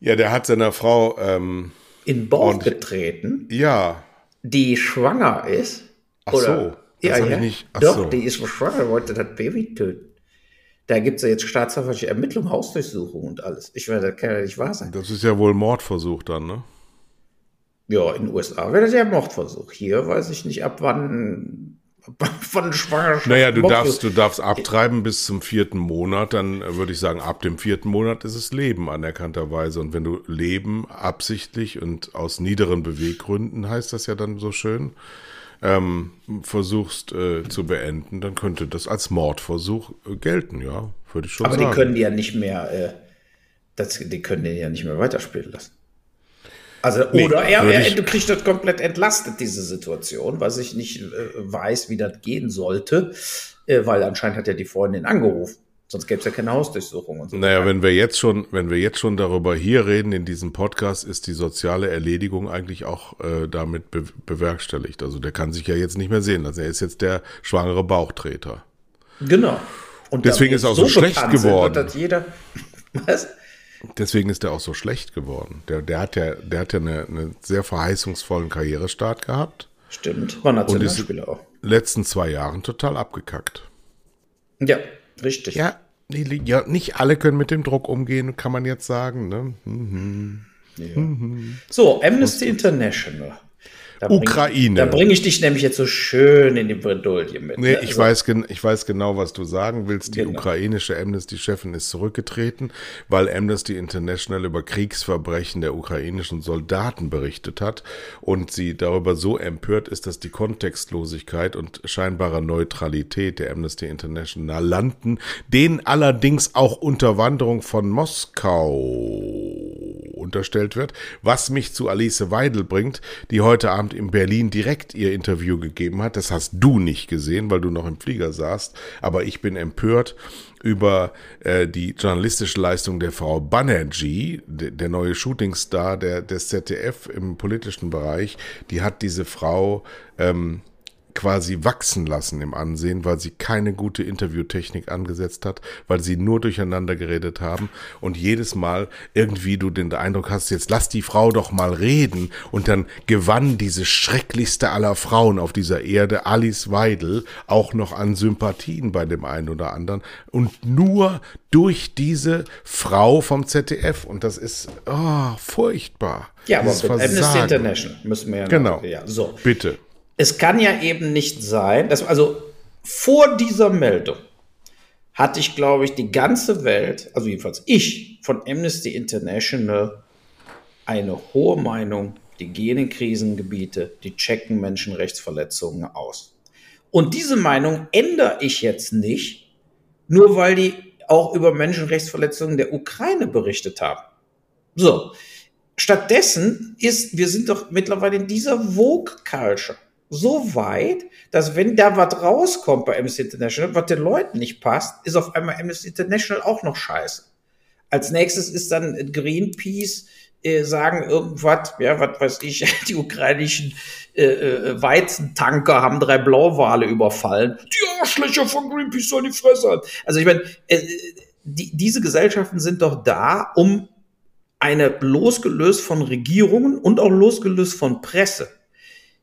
Ja, der hat seiner Frau ähm,
in Bord getreten.
Ja.
Die schwanger ist.
Ach so.
Das ja, ja. Nicht, Doch, so. die ist schwanger, wollte das Baby töten. Da gibt es ja jetzt staatsanwaltliche Ermittlungen, Hausdurchsuchung und alles. Ich werde, das kann ja nicht wahr sein.
Das ist ja wohl Mordversuch dann, ne?
Ja, in den USA wäre das ja Mordversuch. Hier weiß ich nicht, ab wann von Schwangerschaft.
Naja, du darfst, du darfst abtreiben bis zum vierten Monat, dann würde ich sagen, ab dem vierten Monat ist es Leben anerkannterweise. Und wenn du Leben absichtlich und aus niederen Beweggründen, heißt das ja dann so schön, ähm, versuchst äh, zu beenden, dann könnte das als Mordversuch äh, gelten, ja, würde ich schon
Aber
sagen.
die können die ja nicht mehr, äh, das, die können den ja nicht mehr weiterspielen lassen. Also,
Nee,
oder er, er, du kriegst das komplett entlastet, diese Situation, was ich nicht äh, weiß, wie das gehen sollte, äh, weil anscheinend hat ja die Freundin angerufen. Sonst gäbe es ja keine Hausdurchsuchung und so.
Naja, wenn wir jetzt schon, wenn wir jetzt schon darüber hier reden in diesem Podcast, ist die soziale Erledigung eigentlich auch äh, damit be bewerkstelligt. Also der kann sich ja jetzt nicht mehr sehen lassen. Er ist jetzt der schwangere Bauchtreter.
Genau. Und
Deswegen ist er auch
wir
so schlecht
sind,
geworden.
das jeder, was?
Deswegen ist er auch so schlecht geworden. Der, der hat ja, der hat ja eine, eine sehr verheißungsvollen Karrierestart gehabt.
Stimmt, war Nationalspieler auch.
Letzten zwei Jahren total abgekackt.
Ja, richtig.
Ja, die, ja, nicht alle können mit dem Druck umgehen, kann man jetzt sagen. Ne?
So, Amnesty International. Da bring-
Ukraine.
Da bringe ich dich nämlich jetzt so schön in die Bredouille mit.
Nee,
ne?
ich,
Also,
weiß, ich weiß genau, was du sagen willst. Die
Genau.
ukrainische Amnesty-Chefin ist zurückgetreten, weil Amnesty International über Kriegsverbrechen der ukrainischen Soldaten berichtet hat und sie darüber so empört ist, dass die Kontextlosigkeit und scheinbare Neutralität der Amnesty International landen, denen allerdings auch Unterwanderung von Moskau unterstellt wird, was mich zu Alice Weidel bringt, die heute Abend in Berlin direkt ihr Interview gegeben hat. Das hast du nicht gesehen, weil du noch im Flieger saßt, aber ich bin empört über äh, die journalistische Leistung der Frau Banerjee, de, der neue Shootingstar der, des ZDF im politischen Bereich. Die hat diese Frau ähm, quasi wachsen lassen im Ansehen, weil sie keine gute Interviewtechnik angesetzt hat, weil sie nur durcheinander geredet haben und jedes Mal irgendwie du den Eindruck hast, jetzt lass die Frau doch mal reden und dann gewann diese schrecklichste aller Frauen auf dieser Erde, Alice Weidel, auch noch an Sympathien bei dem einen oder anderen und nur durch diese Frau vom ZDF und das ist oh, furchtbar.
ja, aber mit Amnesty. International müssen wir ja noch-
Genau.
Ja, so.
Bitte.
Es kann ja eben nicht sein, dass also vor dieser Meldung hatte ich, glaube ich, die ganze Welt, also jedenfalls ich von Amnesty International, eine hohe Meinung, die gehen in Krisengebiete, die checken Menschenrechtsverletzungen aus. Und diese Meinung ändere ich jetzt nicht, nur weil die auch über Menschenrechtsverletzungen der Ukraine berichtet haben. So. Stattdessen ist, wir sind doch mittlerweile in dieser Vogue-Culture so weit, dass wenn da was rauskommt bei Amnesty International, was den Leuten nicht passt, ist auf einmal Amnesty International auch noch scheiße. Als nächstes ist dann Greenpeace, äh, sagen irgendwas, ja, was weiß ich, die ukrainischen äh, äh, Weizentanker haben drei Blauwale überfallen. Die Arschlöcher von Greenpeace sollen die Fresse halten. Also ich meine, äh, die, diese Gesellschaften sind doch da, um eine losgelöst von Regierungen und auch losgelöst von Presse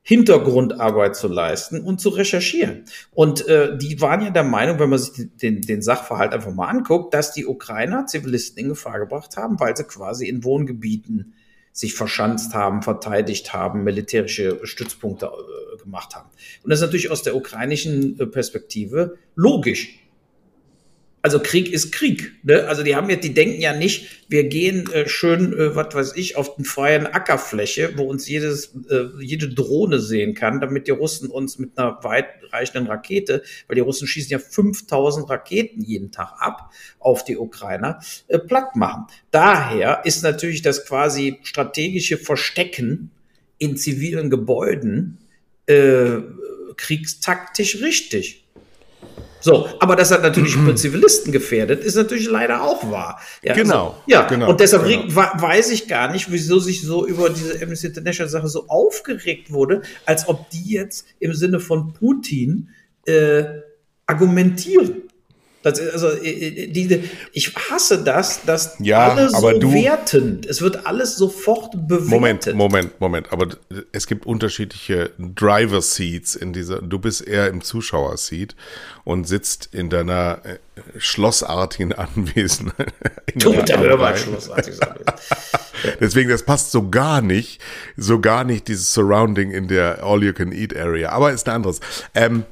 Hintergrundarbeit zu leisten und zu recherchieren. Und äh, die waren ja der Meinung, wenn man sich den, den Sachverhalt einfach mal anguckt, dass die Ukrainer Zivilisten in Gefahr gebracht haben, weil sie quasi in Wohngebieten sich verschanzt haben, verteidigt haben, militärische Stützpunkte äh, gemacht haben. Und das ist natürlich aus der ukrainischen äh, Perspektive logisch. Also Krieg ist Krieg. Ne? Also die haben jetzt, die denken ja nicht, wir gehen äh, schön, äh, was weiß ich, auf den freien Ackerfläche, wo uns jedes, äh, jede Drohne sehen kann, damit die Russen uns mit einer weitreichenden Rakete, weil die Russen schießen ja 5000 Raketen jeden Tag ab auf die Ukrainer, äh, platt machen. Daher ist natürlich das quasi strategische Verstecken in zivilen Gebäuden äh, kriegstaktisch richtig. So, aber dass er natürlich Zivilisten gefährdet, ist natürlich leider auch wahr. Ja,
Genau,
Also, ja,
genau,
und deshalb
genau.
weiß ich gar nicht, wieso sich so über diese Amnesty International Sache so aufgeregt wurde, als ob die jetzt im Sinne von Putin äh, argumentieren. Das ist also, äh, diese, ich hasse das, dass
Ja,
alle so
du-
wertend, es wird alles sofort bewertet.
Moment, Moment, Moment. Aber es gibt unterschiedliche Driver Seats in dieser. Du bist eher im Zuschauerseat und sitzt in deiner äh, schlossartigen Anwesenheit.
Du, als ich sage.
Deswegen, das passt so gar nicht, so gar nicht dieses Surrounding in der All-You-Can-Eat-Area. Aber ist ein anderes. Ähm,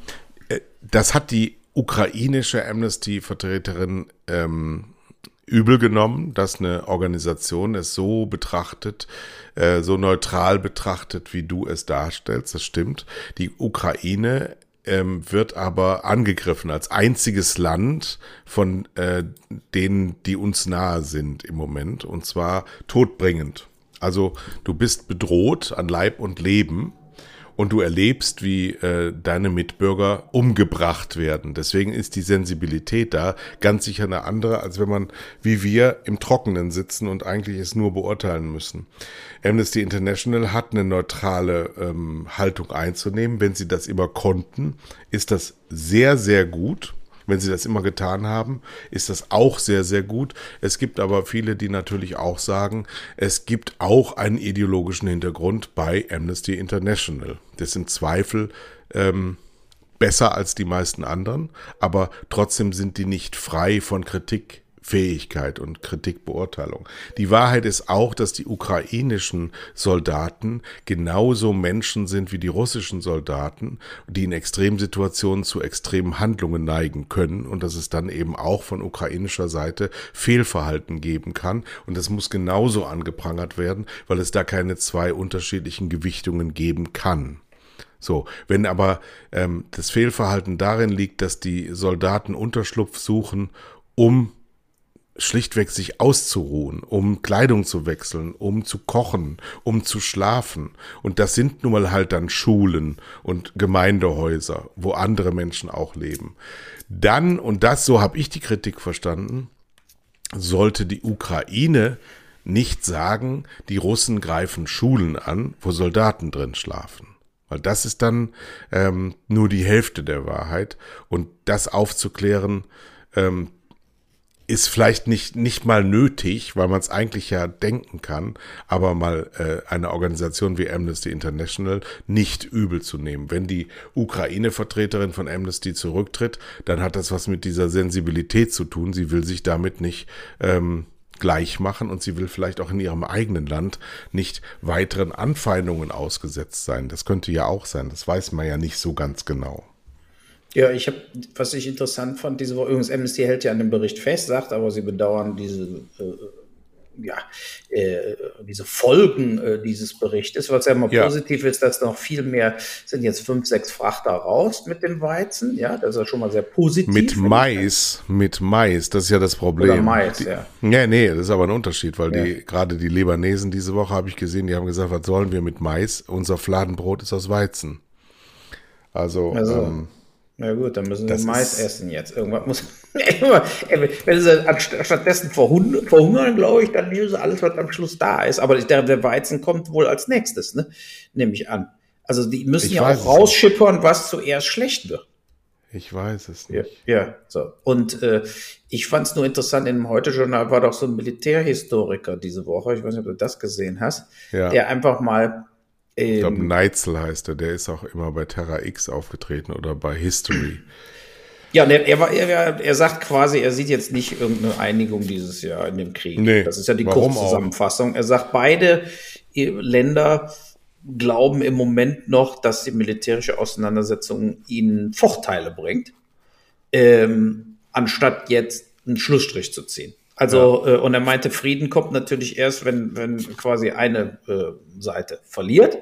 das hat die ukrainische Amnesty-Vertreterin ähm, übel genommen, dass eine Organisation es so betrachtet, äh, so neutral betrachtet, wie du es darstellst. Das stimmt. Die Ukraine ähm, wird aber angegriffen als einziges Land von äh, denen, die uns nahe sind im Moment, und zwar todbringend. Also du bist bedroht an Leib und Leben und du erlebst, wie äh, deine Mitbürger umgebracht werden. Deswegen ist die Sensibilität da ganz sicher eine andere, als wenn man wie wir im Trockenen sitzen und eigentlich es nur beurteilen müssen. Amnesty International hat eine neutrale ähm, Haltung einzunehmen. Wenn sie das immer konnten, ist das sehr, sehr gut. Wenn sie das immer getan haben, ist das auch sehr, sehr gut. Es gibt aber viele, die natürlich auch sagen, es gibt auch einen ideologischen Hintergrund bei Amnesty International. Das im Zweifel ähm, besser als die meisten anderen, aber trotzdem sind die nicht frei von Kritik Fähigkeit und Kritikbeurteilung. Die Wahrheit ist auch, dass die ukrainischen Soldaten genauso Menschen sind wie die russischen Soldaten, die in Extremsituationen zu extremen Handlungen neigen können und dass es dann eben auch von ukrainischer Seite Fehlverhalten geben kann. Und das muss genauso angeprangert werden, weil es da keine zwei unterschiedlichen Gewichtungen geben kann. So, wenn aber ähm, das Fehlverhalten darin liegt, dass die Soldaten Unterschlupf suchen, um schlichtweg sich auszuruhen, um Kleidung zu wechseln, um zu kochen, um zu schlafen. Und das sind nun mal halt dann Schulen und Gemeindehäuser, wo andere Menschen auch leben. Dann, und das, so habe ich die Kritik verstanden, sollte die Ukraine nicht sagen, die Russen greifen Schulen an, wo Soldaten drin schlafen. Weil das ist dann ähm, nur die Hälfte der Wahrheit. Und das aufzuklären, ähm, ist vielleicht nicht, nicht mal nötig, weil man es eigentlich ja denken kann, aber mal äh, eine Organisation wie Amnesty International nicht übel zu nehmen. Wenn die Ukraine-Vertreterin von Amnesty zurücktritt, dann hat das was mit dieser Sensibilität zu tun. Sie will sich damit nicht ähm, gleich machen und sie will vielleicht auch in ihrem eigenen Land nicht weiteren Anfeindungen ausgesetzt sein. Das könnte ja auch sein. Das weiß man ja nicht so ganz genau.
Ja, ich habe, was ich interessant fand, diese Woche, übrigens Amnesty hält ja an dem Bericht fest, sagt aber, sie bedauern diese, äh, ja, äh, diese Folgen äh, dieses Berichtes, was ja immer ja. positiv ist, dass noch viel mehr, sind jetzt fünf, sechs Frachter raus mit dem Weizen, ja, das ist ja schon mal sehr positiv.
Mit Mais, mit Mais, das ist ja das Problem. Oder
Mais,
die,
ja.
Ja, nee, das ist aber ein Unterschied, weil ja. die, gerade die Libanesen diese Woche habe ich gesehen, die haben gesagt, was sollen wir mit Mais? Unser Fladenbrot ist aus Weizen. Also, also ähm,
na gut, dann müssen sie Mais essen jetzt. Irgendwas muss. Wenn sie stattdessen verhungern, glaube ich, dann nehmen sie alles, was am Schluss da ist. Aber der, Weizen kommt wohl als nächstes, ne? Nehme ich an. Also die müssen ich ja auch rausschippern, was zuerst schlecht wird.
Ich weiß es nicht.
Ja, ja so. Und äh, ich fand es nur interessant, in dem Heute-Journal war doch so ein Militärhistoriker diese Woche, ich weiß nicht, ob du das gesehen hast, ja. der einfach mal
ich glaube, ähm, Neitzel heißt er. Der ist auch immer bei Terra X aufgetreten oder bei History.
Ja, er, er, er, er sagt quasi, er sieht jetzt nicht irgendeine Einigung dieses Jahr in dem Krieg. Nee, das ist ja die Kurzzusammenfassung. Er sagt, beide äh, Länder glauben im Moment noch, dass die militärische Auseinandersetzung ihnen Vorteile bringt, ähm, anstatt jetzt einen Schlussstrich zu ziehen. Also, ja. äh, und er meinte, Frieden kommt natürlich erst, wenn, wenn quasi eine äh, Seite verliert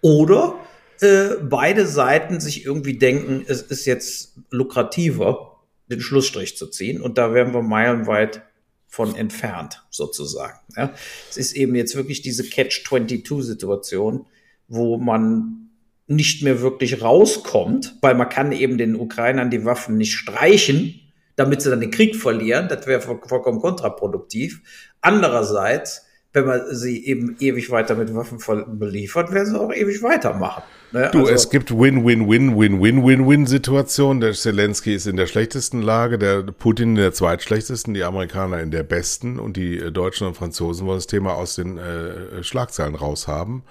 oder äh, beide Seiten sich irgendwie denken, es ist jetzt lukrativer, den Schlussstrich zu ziehen. Und da wären wir meilenweit von entfernt, sozusagen. Ja. Es ist eben jetzt wirklich diese Catch-22-Situation, wo man nicht mehr wirklich rauskommt, weil man kann eben den Ukrainern die Waffen nicht streichen, damit sie dann den Krieg verlieren. Das wäre vollkommen kontraproduktiv. Andererseits, wenn man sie eben ewig weiter mit Waffen beliefert, werden sie auch ewig weitermachen.
Ne? Du, also, es gibt Win-Win-Win-Win-Win-Win-Situationen. Der Zelensky ist in der schlechtesten Lage, der Putin in der zweitschlechtesten, die Amerikaner in der besten und die äh, Deutschen und Franzosen wollen das Thema aus den äh, Schlagzeilen raushaben.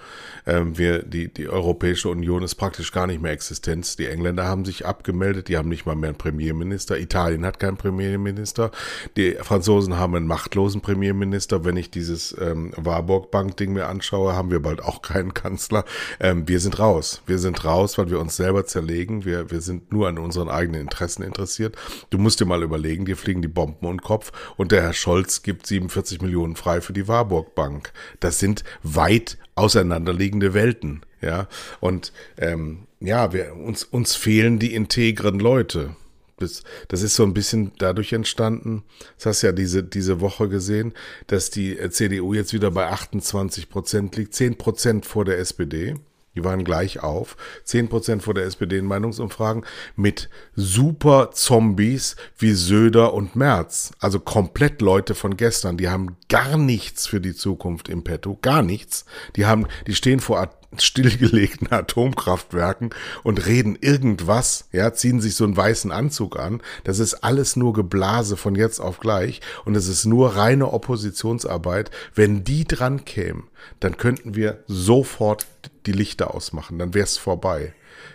Ähm, wir, die, die Europäische Union ist praktisch gar nicht mehr Existenz. Die Engländer haben sich abgemeldet, die haben nicht mal mehr einen Premierminister. Italien hat keinen Premierminister. Die Franzosen haben einen machtlosen Premierminister. Wenn ich dieses ähm, Warburg Bank Ding mir anschaue, haben wir bald auch keinen Kanzler. Ähm, wir sind raus. Raus. Wir sind raus, weil wir uns selber zerlegen. Wir, wir sind nur an unseren eigenen Interessen interessiert. Du musst dir mal überlegen, dir fliegen die Bomben und Kopf und der Herr Scholz gibt 47 Millionen frei für die Warburg Bank. Das sind weit auseinanderliegende Welten. Ja, und ähm, ja, wir, uns, uns fehlen die integren Leute. Das, ist so ein bisschen dadurch entstanden. Das hast ja diese, diese Woche gesehen, dass die CDU jetzt wieder bei 28 Prozent liegt, 10 Prozent vor der SPD. Die waren gleich auf. 10 Prozent vor der SPD in Meinungsumfragen mit super Zombies wie Söder und Merz. Also komplett Leute von gestern. Die haben gar nichts für die Zukunft im Petto. Gar nichts. Die haben, die stehen vor stillgelegten Atomkraftwerken und reden irgendwas, ja, ziehen sich so einen weißen Anzug an. Das ist alles nur Geblase von jetzt auf gleich und es ist nur reine Oppositionsarbeit. Wenn die dran kämen, dann könnten wir sofort die Lichter ausmachen, dann wäre es vorbei.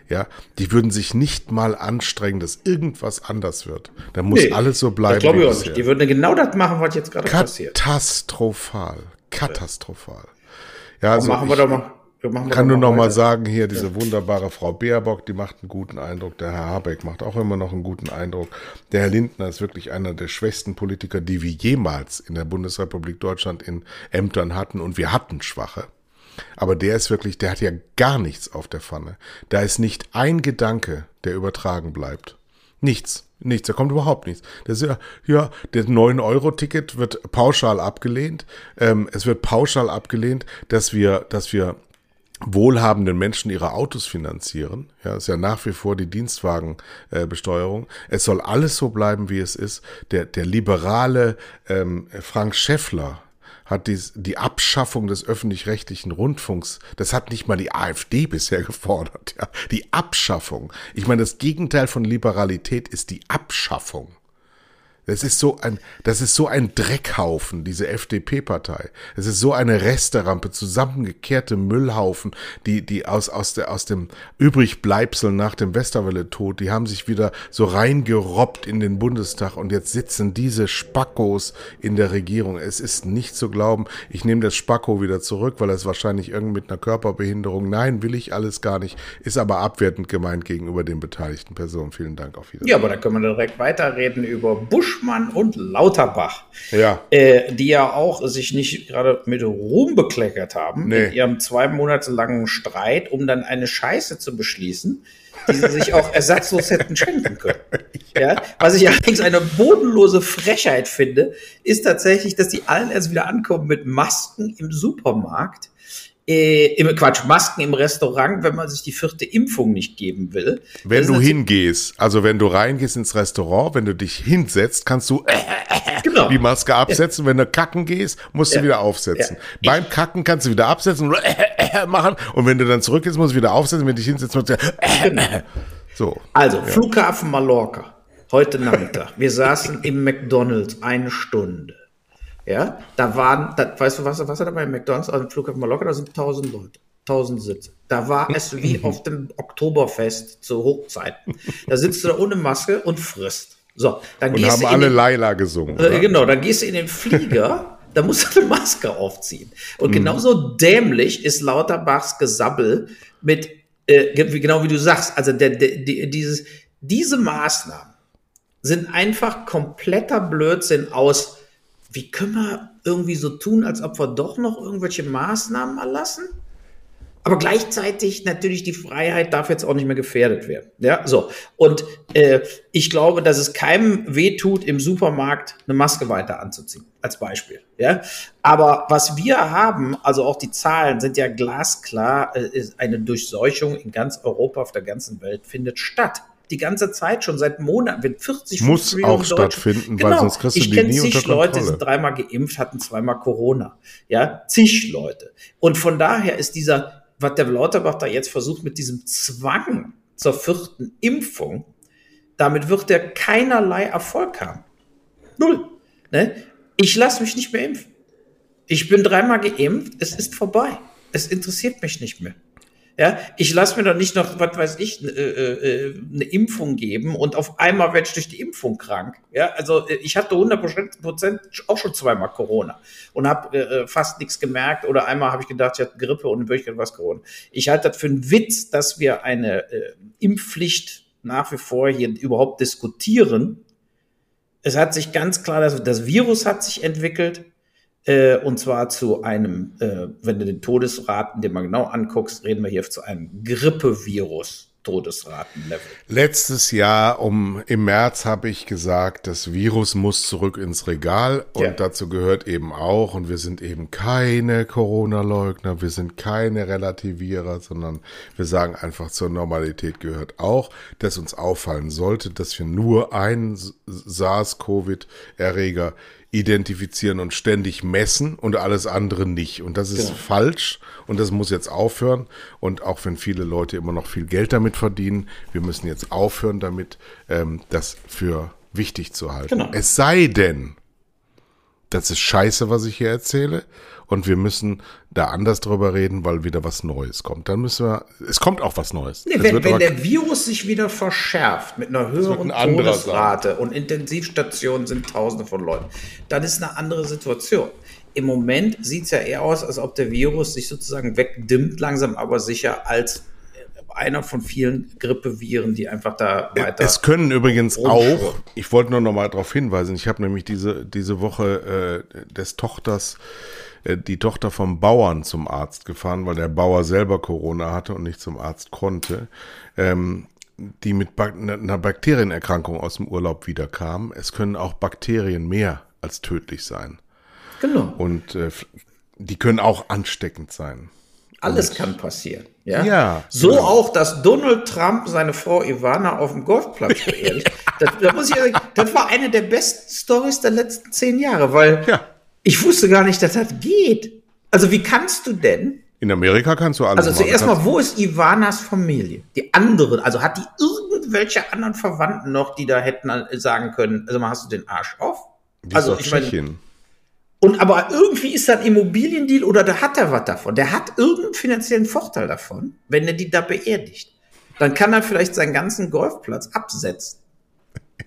Ja, die würden sich nicht mal anstrengen, dass irgendwas anders wird. Da muss nee, alles so bleiben. Das
glaube ich auch nicht. Die würden genau das machen, was jetzt gerade passiert.
Katastrophal. Katastrophal. Ja, also
machen wir
ich,
doch mal
kann nur noch mal sagen, hier diese ja. wunderbare Frau Baerbock, die macht einen guten Eindruck. Der Herr Habeck macht auch immer noch einen guten Eindruck. Der Herr Lindner ist wirklich einer der schwächsten Politiker, die wir jemals in der Bundesrepublik Deutschland in Ämtern hatten. Und wir hatten schwache. Aber der ist wirklich, der hat ja gar nichts auf der Pfanne. Da ist nicht ein Gedanke, der übertragen bleibt. Nichts. Nichts, da kommt überhaupt nichts. Das ist ja, ja, der 9-Euro-Ticket wird pauschal abgelehnt. Ähm, es wird pauschal abgelehnt, dass wir, dass wir wohlhabenden Menschen ihre Autos finanzieren. Ja, ist ja nach wie vor die Dienstwagenbesteuerung. Es soll alles so bleiben, wie es ist. Der, der liberale ähm, Frank Schäffler hat dies, die Abschaffung des öffentlich-rechtlichen Rundfunks, das hat nicht mal die AfD bisher gefordert. Ja. Die Abschaffung. Ich meine, das Gegenteil von Liberalität ist die Abschaffung. Das ist so ein, das ist so ein Dreckhaufen, diese FDP-Partei. Es ist so eine Resterampe, zusammengekehrte Müllhaufen, die, die aus, aus der, aus dem Übrigbleibsel nach dem Westerwelle-Tod, die haben sich wieder so reingerobbt in den Bundestag und jetzt sitzen diese Spackos in der Regierung. Es ist nicht zu glauben. Ich nehme das Spacko wieder zurück, weil ist wahrscheinlich irgendwie mit einer Körperbehinderung. Nein, will ich alles gar nicht. Ist aber abwertend gemeint gegenüber den beteiligten Personen. Vielen Dank auf
Wiedersehen. Ja, aber da können wir direkt weiterreden über Bush Buschmann und Lauterbach,
ja.
Äh, die ja auch sich nicht gerade mit Ruhm bekleckert haben nee. in ihrem zwei Monate langen Streit, um dann eine Scheiße zu beschließen, die sie sich auch ersatzlos hätten schenken können. Ja. Was ich allerdings eine bodenlose Frechheit finde, ist tatsächlich, dass die allen erst wieder ankommen mit Masken im Supermarkt äh, im Quatsch, Masken im Restaurant, wenn man sich die vierte Impfung nicht geben will.
Wenn du hingehst, also wenn du reingehst ins Restaurant, wenn du dich hinsetzt, kannst du äh, äh, genau. die Maske absetzen. Ja. Wenn du kacken gehst, musst ja. du wieder aufsetzen. Ja. Beim Kacken kannst du wieder absetzen und machen. Und wenn du dann zurück musst du wieder aufsetzen. Wenn du dich hinsetzt, musst du genau.
so. Also, Flughafen Mallorca. Heute Nachmittag. Wir saßen im McDonalds eine Stunde. Ja, da waren, da, weißt du, was, was hat er bei McDonalds auf dem Flughafen Mallorca? Da sind 1000 Leute, 1000 Sitze. Da war es wie auf dem Oktoberfest zur Hochzeit. Da sitzt du da ohne Maske und frisst. So,
dann und gehst haben du alle den, Laila gesungen.
Äh, genau, dann gehst du in den Flieger, da musst du eine Maske aufziehen. Und mhm. genauso dämlich ist Lauterbachs Gesabbel mit, äh, genau wie du sagst, also der, der, die, dieses, diese Maßnahmen sind einfach kompletter Blödsinn aus wie können wir irgendwie so tun, als ob wir doch noch irgendwelche Maßnahmen erlassen? Aber gleichzeitig natürlich die Freiheit darf jetzt auch nicht mehr gefährdet werden. Ja, so. Und äh, ich glaube, dass es keinem wehtut, im Supermarkt eine Maske weiter anzuziehen, als Beispiel. Ja, aber was wir haben, also auch die Zahlen sind ja glasklar, äh, eine Durchseuchung in ganz Europa, auf der ganzen Welt findet statt die ganze Zeit schon seit Monaten, wenn 40
muss Millionen auch stattfinden,
genau. weil sonst kriegst du ich die nie zig Leute, sind dreimal geimpft, hatten zweimal Corona, ja, zig Leute. Und von daher ist dieser, was der Lauterbach da jetzt versucht mit diesem Zwang zur vierten Impfung, damit wird er keinerlei Erfolg haben. Null. Ne? Ich lasse mich nicht mehr impfen. Ich bin dreimal geimpft, es ist vorbei. Es interessiert mich nicht mehr. Ja, ich lasse mir doch nicht noch, was weiß ich, äh, äh, eine Impfung geben und auf einmal werde ich durch die Impfung krank. Ja, also äh, ich hatte 100 Prozent auch schon zweimal Corona und habe äh, fast nichts gemerkt oder einmal habe ich gedacht, ich hatte Grippe und in Wirklichkeit Corona. Ich halte das für einen Witz, dass wir eine äh, Impfpflicht nach wie vor hier überhaupt diskutieren. Es hat sich ganz klar, das, das Virus hat sich entwickelt äh, und zwar zu einem, äh, wenn du den Todesraten den mal genau anguckst, reden wir hier zu einem Grippevirus. Todesratenlevel.
Letztes Jahr um im März habe ich gesagt, das Virus muss zurück ins Regal und ja. dazu gehört eben auch und wir sind eben keine Corona-Leugner, wir sind keine Relativierer, sondern wir sagen einfach zur Normalität gehört auch, dass uns auffallen sollte, dass wir nur einen SARS-Covid-Erreger identifizieren und ständig messen und alles andere nicht. Und das ist genau. falsch und das muss jetzt aufhören. Und auch wenn viele Leute immer noch viel Geld damit verdienen, wir müssen jetzt aufhören damit, ähm, das für wichtig zu halten. Genau. Es sei denn, das ist scheiße, was ich hier erzähle und wir müssen da anders drüber reden, weil wieder was Neues kommt. Dann müssen wir, es kommt auch was Neues.
Nee, wenn, wenn der Virus sich wieder verschärft mit einer höheren ein Todesrate und Intensivstationen sind Tausende von Leuten, dann ist eine andere Situation. Im Moment sieht es ja eher aus, als ob der Virus sich sozusagen wegdimmt, langsam aber sicher als einer von vielen Grippeviren, die einfach da weiter.
Es können übrigens auch, ich wollte nur noch mal darauf hinweisen, ich habe nämlich diese, diese Woche äh, des Tochters äh, die Tochter vom Bauern zum Arzt gefahren, weil der Bauer selber Corona hatte und nicht zum Arzt konnte, ähm, die mit ba einer Bakterienerkrankung aus dem Urlaub wiederkam. Es können auch Bakterien mehr als tödlich sein. Genau. Und äh, die können auch ansteckend sein.
Alles kann passieren. Ja. ja so genau. auch, dass Donald Trump seine Frau Ivana auf dem Golfplatz beerdigt. das, das, muss ich sagen, das war eine der besten Stories der letzten zehn Jahre, weil ja. Ich wusste gar nicht, dass das geht. Also wie kannst du denn?
In Amerika kannst du alles.
Also zuerst mal, wo ist Ivanas Familie? Die anderen, also hat die irgendwelche anderen Verwandten noch, die da hätten sagen können, also mal hast du den Arsch auf?
Die
also
ich meine,
und aber irgendwie ist das ein Immobiliendeal oder da hat er was davon. Der hat irgendeinen finanziellen Vorteil davon, wenn er die da beerdigt. Dann kann er vielleicht seinen ganzen Golfplatz absetzen.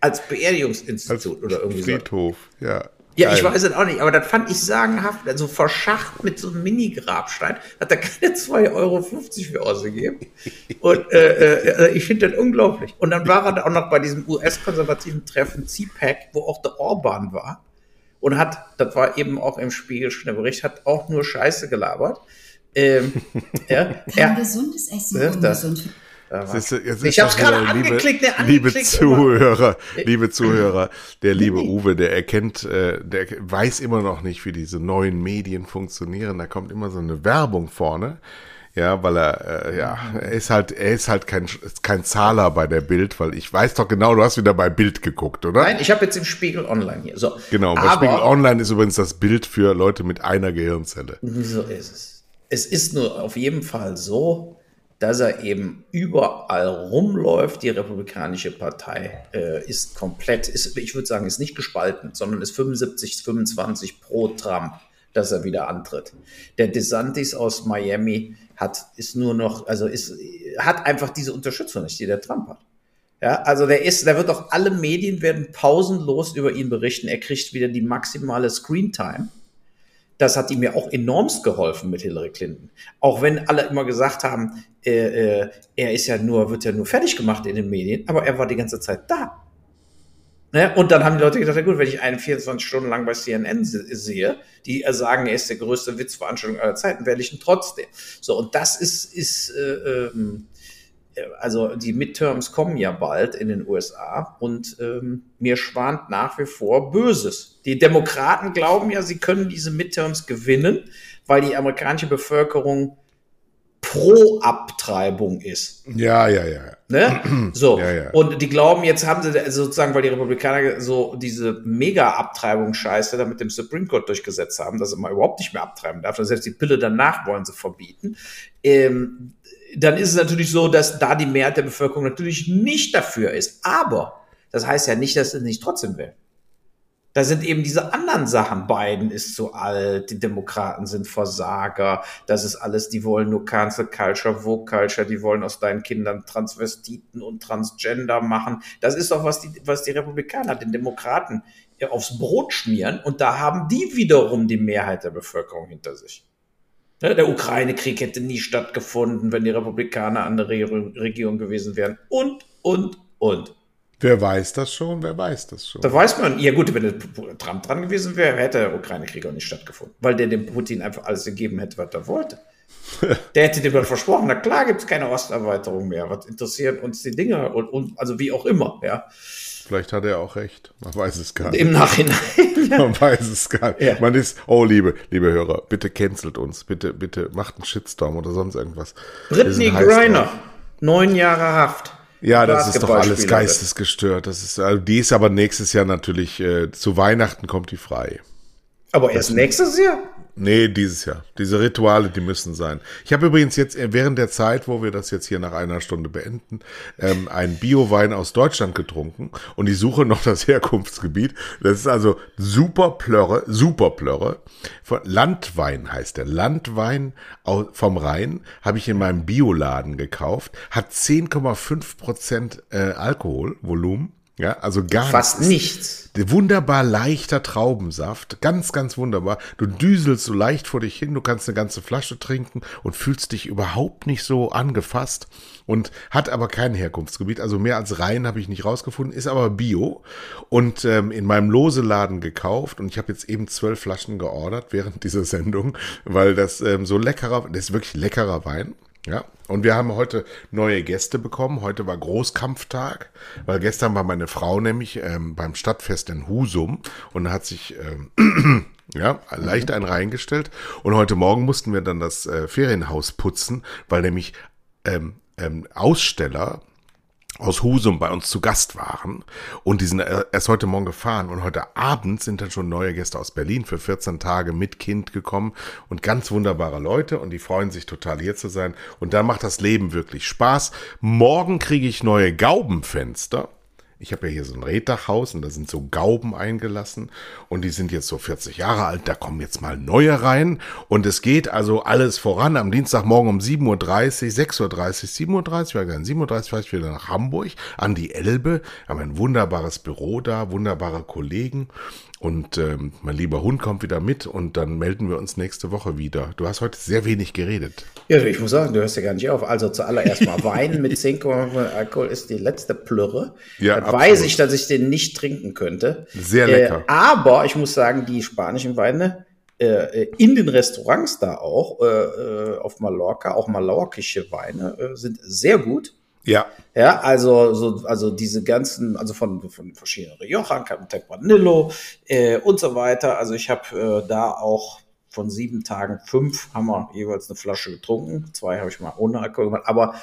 Als Beerdigungsinstitut Als oder irgendwie
Friedhof, so. ja.
Ja, ich weiß es auch nicht, aber das fand ich sagenhaft. Also verschacht mit so einem Mini-Grabstein hat er keine 2,50 Euro für ausgegeben. Und äh, äh, ich finde das unglaublich. Und dann war er da auch noch bei diesem US-konservativen Treffen CPAC, wo auch der Orban war. Und hat, das war eben auch im Spiegel schon der Bericht, hat auch nur Scheiße gelabert. Ähm,
ja, Kein ja, gesundes Essen,
ja, das,
ungesund
ist, ich habe es gerade angeklickt,
der liebe Zuhörer, liebe Zuhörer, der liebe Uwe, der erkennt, äh, der weiß immer noch nicht, wie diese neuen Medien funktionieren. Da kommt immer so eine Werbung vorne. Ja, weil er, äh, ja, er ist halt, er ist halt kein, kein Zahler bei der Bild, weil ich weiß doch genau, du hast wieder bei Bild geguckt, oder?
Nein, ich habe jetzt im Spiegel Online hier. So.
Genau, bei Spiegel Online ist übrigens das Bild für Leute mit einer Gehirnzelle.
So ist es. Es ist nur auf jeden Fall so, dass er eben überall rumläuft. Die Republikanische Partei äh, ist komplett, ist, ich würde sagen, ist nicht gespalten, sondern ist 75, 25 pro Trump, dass er wieder antritt. Der DeSantis aus Miami hat, ist nur noch, also ist, hat einfach diese Unterstützung nicht, die der Trump hat. Ja, also der ist, da wird auch alle Medien werden pausenlos über ihn berichten. Er kriegt wieder die maximale Screentime. Das hat ihm ja auch enormst geholfen mit Hillary Clinton. Auch wenn alle immer gesagt haben, äh, äh, er ist ja nur, wird ja nur fertig gemacht in den Medien, aber er war die ganze Zeit da. Ne? Und dann haben die Leute gedacht, ja gut, wenn ich einen 24 Stunden lang bei CNN sehe, die sagen, er ist der größte Witzveranstaltung aller Zeiten, werde ich ihn trotzdem. So, und das ist, ist äh, ähm, also die Midterms kommen ja bald in den USA und ähm, mir schwant nach wie vor Böses. Die Demokraten glauben ja, sie können diese Midterms gewinnen, weil die amerikanische Bevölkerung pro Abtreibung ist.
Ja, ja, ja.
Ne? So. Ja, ja. Und die glauben, jetzt haben sie sozusagen, weil die Republikaner so diese Mega-Abtreibungsscheiße da mit dem Supreme Court durchgesetzt haben, dass man überhaupt nicht mehr abtreiben darf. Heißt, die Pille danach wollen sie verbieten. Ähm, dann ist es natürlich so, dass da die Mehrheit der Bevölkerung natürlich nicht dafür ist. Aber das heißt ja nicht, dass sie nicht trotzdem will. Da sind eben diese anderen Sachen. Biden ist zu alt, die Demokraten sind Versager, das ist alles, die wollen nur Cancel Culture, Vogue Culture, die wollen aus deinen Kindern Transvestiten und Transgender machen. Das ist doch, was die, was die Republikaner den Demokraten aufs Brot schmieren und da haben die wiederum die Mehrheit der Bevölkerung hinter sich. Der Ukraine-Krieg hätte nie stattgefunden, wenn die Republikaner an der Regierung gewesen wären. Und, und, und.
Wer weiß das schon? Wer weiß das schon?
Da weiß man, ja gut, wenn Trump dran gewesen wäre, hätte der Ukraine-Krieg auch nicht stattgefunden, weil der dem Putin einfach alles gegeben hätte, was er wollte. der hätte dem dann versprochen, na klar gibt es keine Osterweiterung mehr, was interessieren uns die Dinge und, und also wie auch immer, ja.
Vielleicht hat er auch recht. Man weiß es gar nicht.
Im Nachhinein.
Man weiß es gar nicht. Ja. Man ist, oh liebe, liebe Hörer, bitte cancelt uns. Bitte, bitte macht einen Shitstorm oder sonst irgendwas.
Britney Griner, neun Jahre Haft.
Ja, das ist doch alles geistesgestört. Das ist, also die ist aber nächstes Jahr natürlich, äh, zu Weihnachten kommt die frei.
Aber erst nächstes Jahr?
Nee, dieses Jahr. Diese Rituale, die müssen sein. Ich habe übrigens jetzt äh, während der Zeit, wo wir das jetzt hier nach einer Stunde beenden, ähm, einen Bio-Wein aus Deutschland getrunken und ich suche noch das Herkunftsgebiet. Das ist also super Plörre, super Plörre. Landwein heißt der. Landwein vom Rhein habe ich in meinem Bioladen gekauft. Hat 10,5 Prozent äh, Alkoholvolumen ja, also gar
Fast nichts.
Wunderbar leichter Traubensaft. Ganz, ganz wunderbar. Du düselst so leicht vor dich hin. Du kannst eine ganze Flasche trinken und fühlst dich überhaupt nicht so angefasst und hat aber kein Herkunftsgebiet. Also mehr als rein habe ich nicht rausgefunden. Ist aber Bio und ähm, in meinem Loseladen gekauft. Und ich habe jetzt eben zwölf Flaschen geordert während dieser Sendung, weil das ähm, so leckerer, das ist wirklich leckerer Wein. Ja, und wir haben heute neue Gäste bekommen. Heute war Großkampftag, weil gestern war meine Frau nämlich ähm, beim Stadtfest in Husum und hat sich ähm, ja, leicht einen reingestellt. Und heute Morgen mussten wir dann das äh, Ferienhaus putzen, weil nämlich ähm, ähm, Aussteller aus Husum bei uns zu Gast waren. Und die sind erst heute Morgen gefahren. Und heute Abend sind dann schon neue Gäste aus Berlin für 14 Tage mit Kind gekommen. Und ganz wunderbare Leute. Und die freuen sich total hier zu sein. Und da macht das Leben wirklich Spaß. Morgen kriege ich neue Gaubenfenster ich habe ja hier so ein Reddachhaus und da sind so Gauben eingelassen und die sind jetzt so 40 Jahre alt, da kommen jetzt mal neue rein und es geht also alles voran. Am Dienstagmorgen um 7.30 Uhr, 6.30 Uhr, 7.30 Uhr, 7.30 Uhr fahre ich wieder nach Hamburg an die Elbe, haben ein wunderbares Büro da, wunderbare Kollegen und ähm, mein lieber Hund kommt wieder mit und dann melden wir uns nächste Woche wieder. Du hast heute sehr wenig geredet.
Ja, ich muss sagen, du hörst ja gar nicht auf. Also zuallererst mal Wein mit 10,5 Alkohol ist die letzte Plürre. Ja, Dann weiß ich, dass ich den nicht trinken könnte.
Sehr lecker.
Äh, aber ich muss sagen, die spanischen Weine äh, in den Restaurants da auch, äh, äh auf Mallorca, auch mallorquische Weine, äh, sind sehr gut.
Ja.
Ja, also, so, also diese ganzen, also von, von verschiedenen Rioja, Tempranillo äh, und so weiter. Also ich habe äh, da auch von sieben Tagen fünf haben wir jeweils eine Flasche getrunken. Zwei habe ich mal ohne Alkohol gemacht. Aber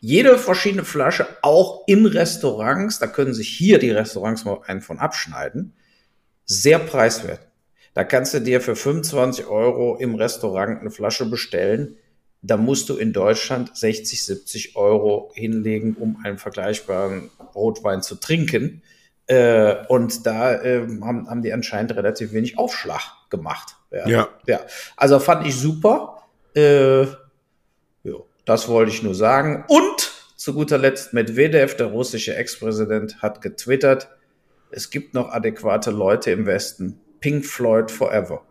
jede verschiedene Flasche, auch in Restaurants, da können sich hier die Restaurants mal einen von abschneiden, sehr preiswert. Da kannst du dir für 25 Euro im Restaurant eine Flasche bestellen da musst du in Deutschland 60, 70 Euro hinlegen, um einen vergleichbaren Rotwein zu trinken. Äh, und da äh, haben, haben die anscheinend relativ wenig Aufschlag gemacht.
Ja. ja.
ja. Also fand ich super. Äh, jo, das wollte ich nur sagen. Und zu guter Letzt Medvedev, der russische Ex-Präsident, hat getwittert, es gibt noch adäquate Leute im Westen. Pink Floyd forever.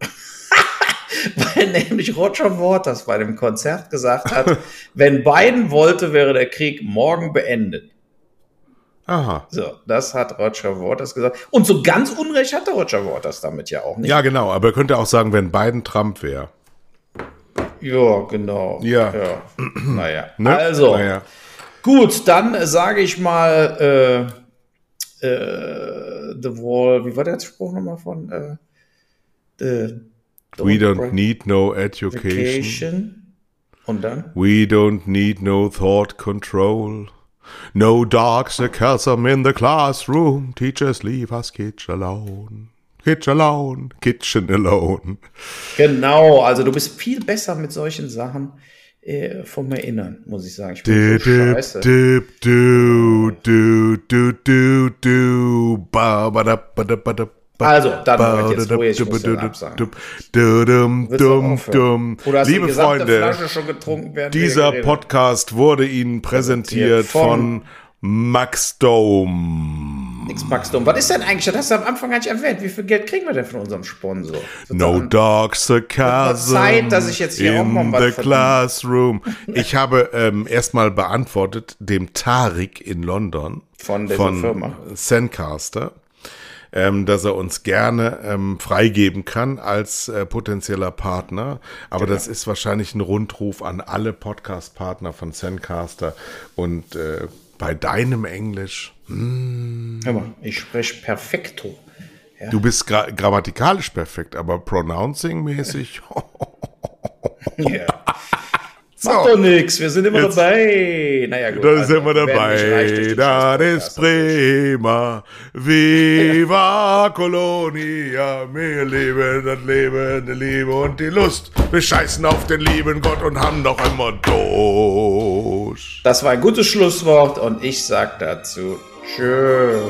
weil nämlich Roger Waters bei dem Konzert gesagt hat, wenn Biden wollte, wäre der Krieg morgen beendet.
Aha.
So, das hat Roger Waters gesagt. Und so ganz Unrecht hatte Roger Waters damit ja auch nicht.
Ja, genau. Aber er könnte auch sagen, wenn Biden Trump wäre.
Ja, genau.
Ja.
ja. naja. Ne? Also, naja. gut, dann sage ich mal, äh, äh, The Wall, wie war der Spruch nochmal von? Äh,
the, We don't need no education.
Und dann?
We don't need no thought control. No dark sarcasm in the classroom. Teachers leave us kids alone. Kids alone. Kitchen alone.
Genau, also du bist viel besser mit solchen Sachen äh, vom Erinnern, muss ich sagen. Ich bin so scheiße.
Dip, du, du, du, du, du, ba, ba, da, ba, da, ba, da.
Also, dann Leute, jetzt ruhig, ich muss dann absagen. Oder
Liebe
die
Freunde,
Flasche schon getrunken, während wir
dieser Podcast wurde Ihnen präsentiert
von-
von Max Dome.
Nix Max Dumm. Was ist denn eigentlich, das hast du am Anfang gar nicht erwähnt, wie viel Geld kriegen wir denn von unserem Sponsor?
No dark sarcasm
Zeit, dass ich jetzt hier auch mal was
the
verdiene.
classroom. Ich habe ähm, erstmal beantwortet dem Tarik in London
Von dieser Firma.
Zencaster, ähm, dass er uns gerne ähm, freigeben kann als äh, potenzieller Partner. Aber
Genau.
das ist wahrscheinlich ein Rundruf an alle Podcast-Partner von Zencaster. Und äh, bei deinem Englisch,
Hör mal, ich spreche perfekto.
du bist gra grammatikalisch perfekt, aber pronouncing-mäßig.
Ja. Macht doch nix, wir sind immer
Jetzt-
dabei. Naja, gut.
Da
also,
sind wir dabei,
Scheiß-Podcast.
ist prima. Viva Colonia, wir leben das Leben, die Liebe und die Lust. Wir scheißen auf den lieben Gott und haben noch einmal durch.
Das war ein gutes Schlusswort und ich sag dazu Tschüss.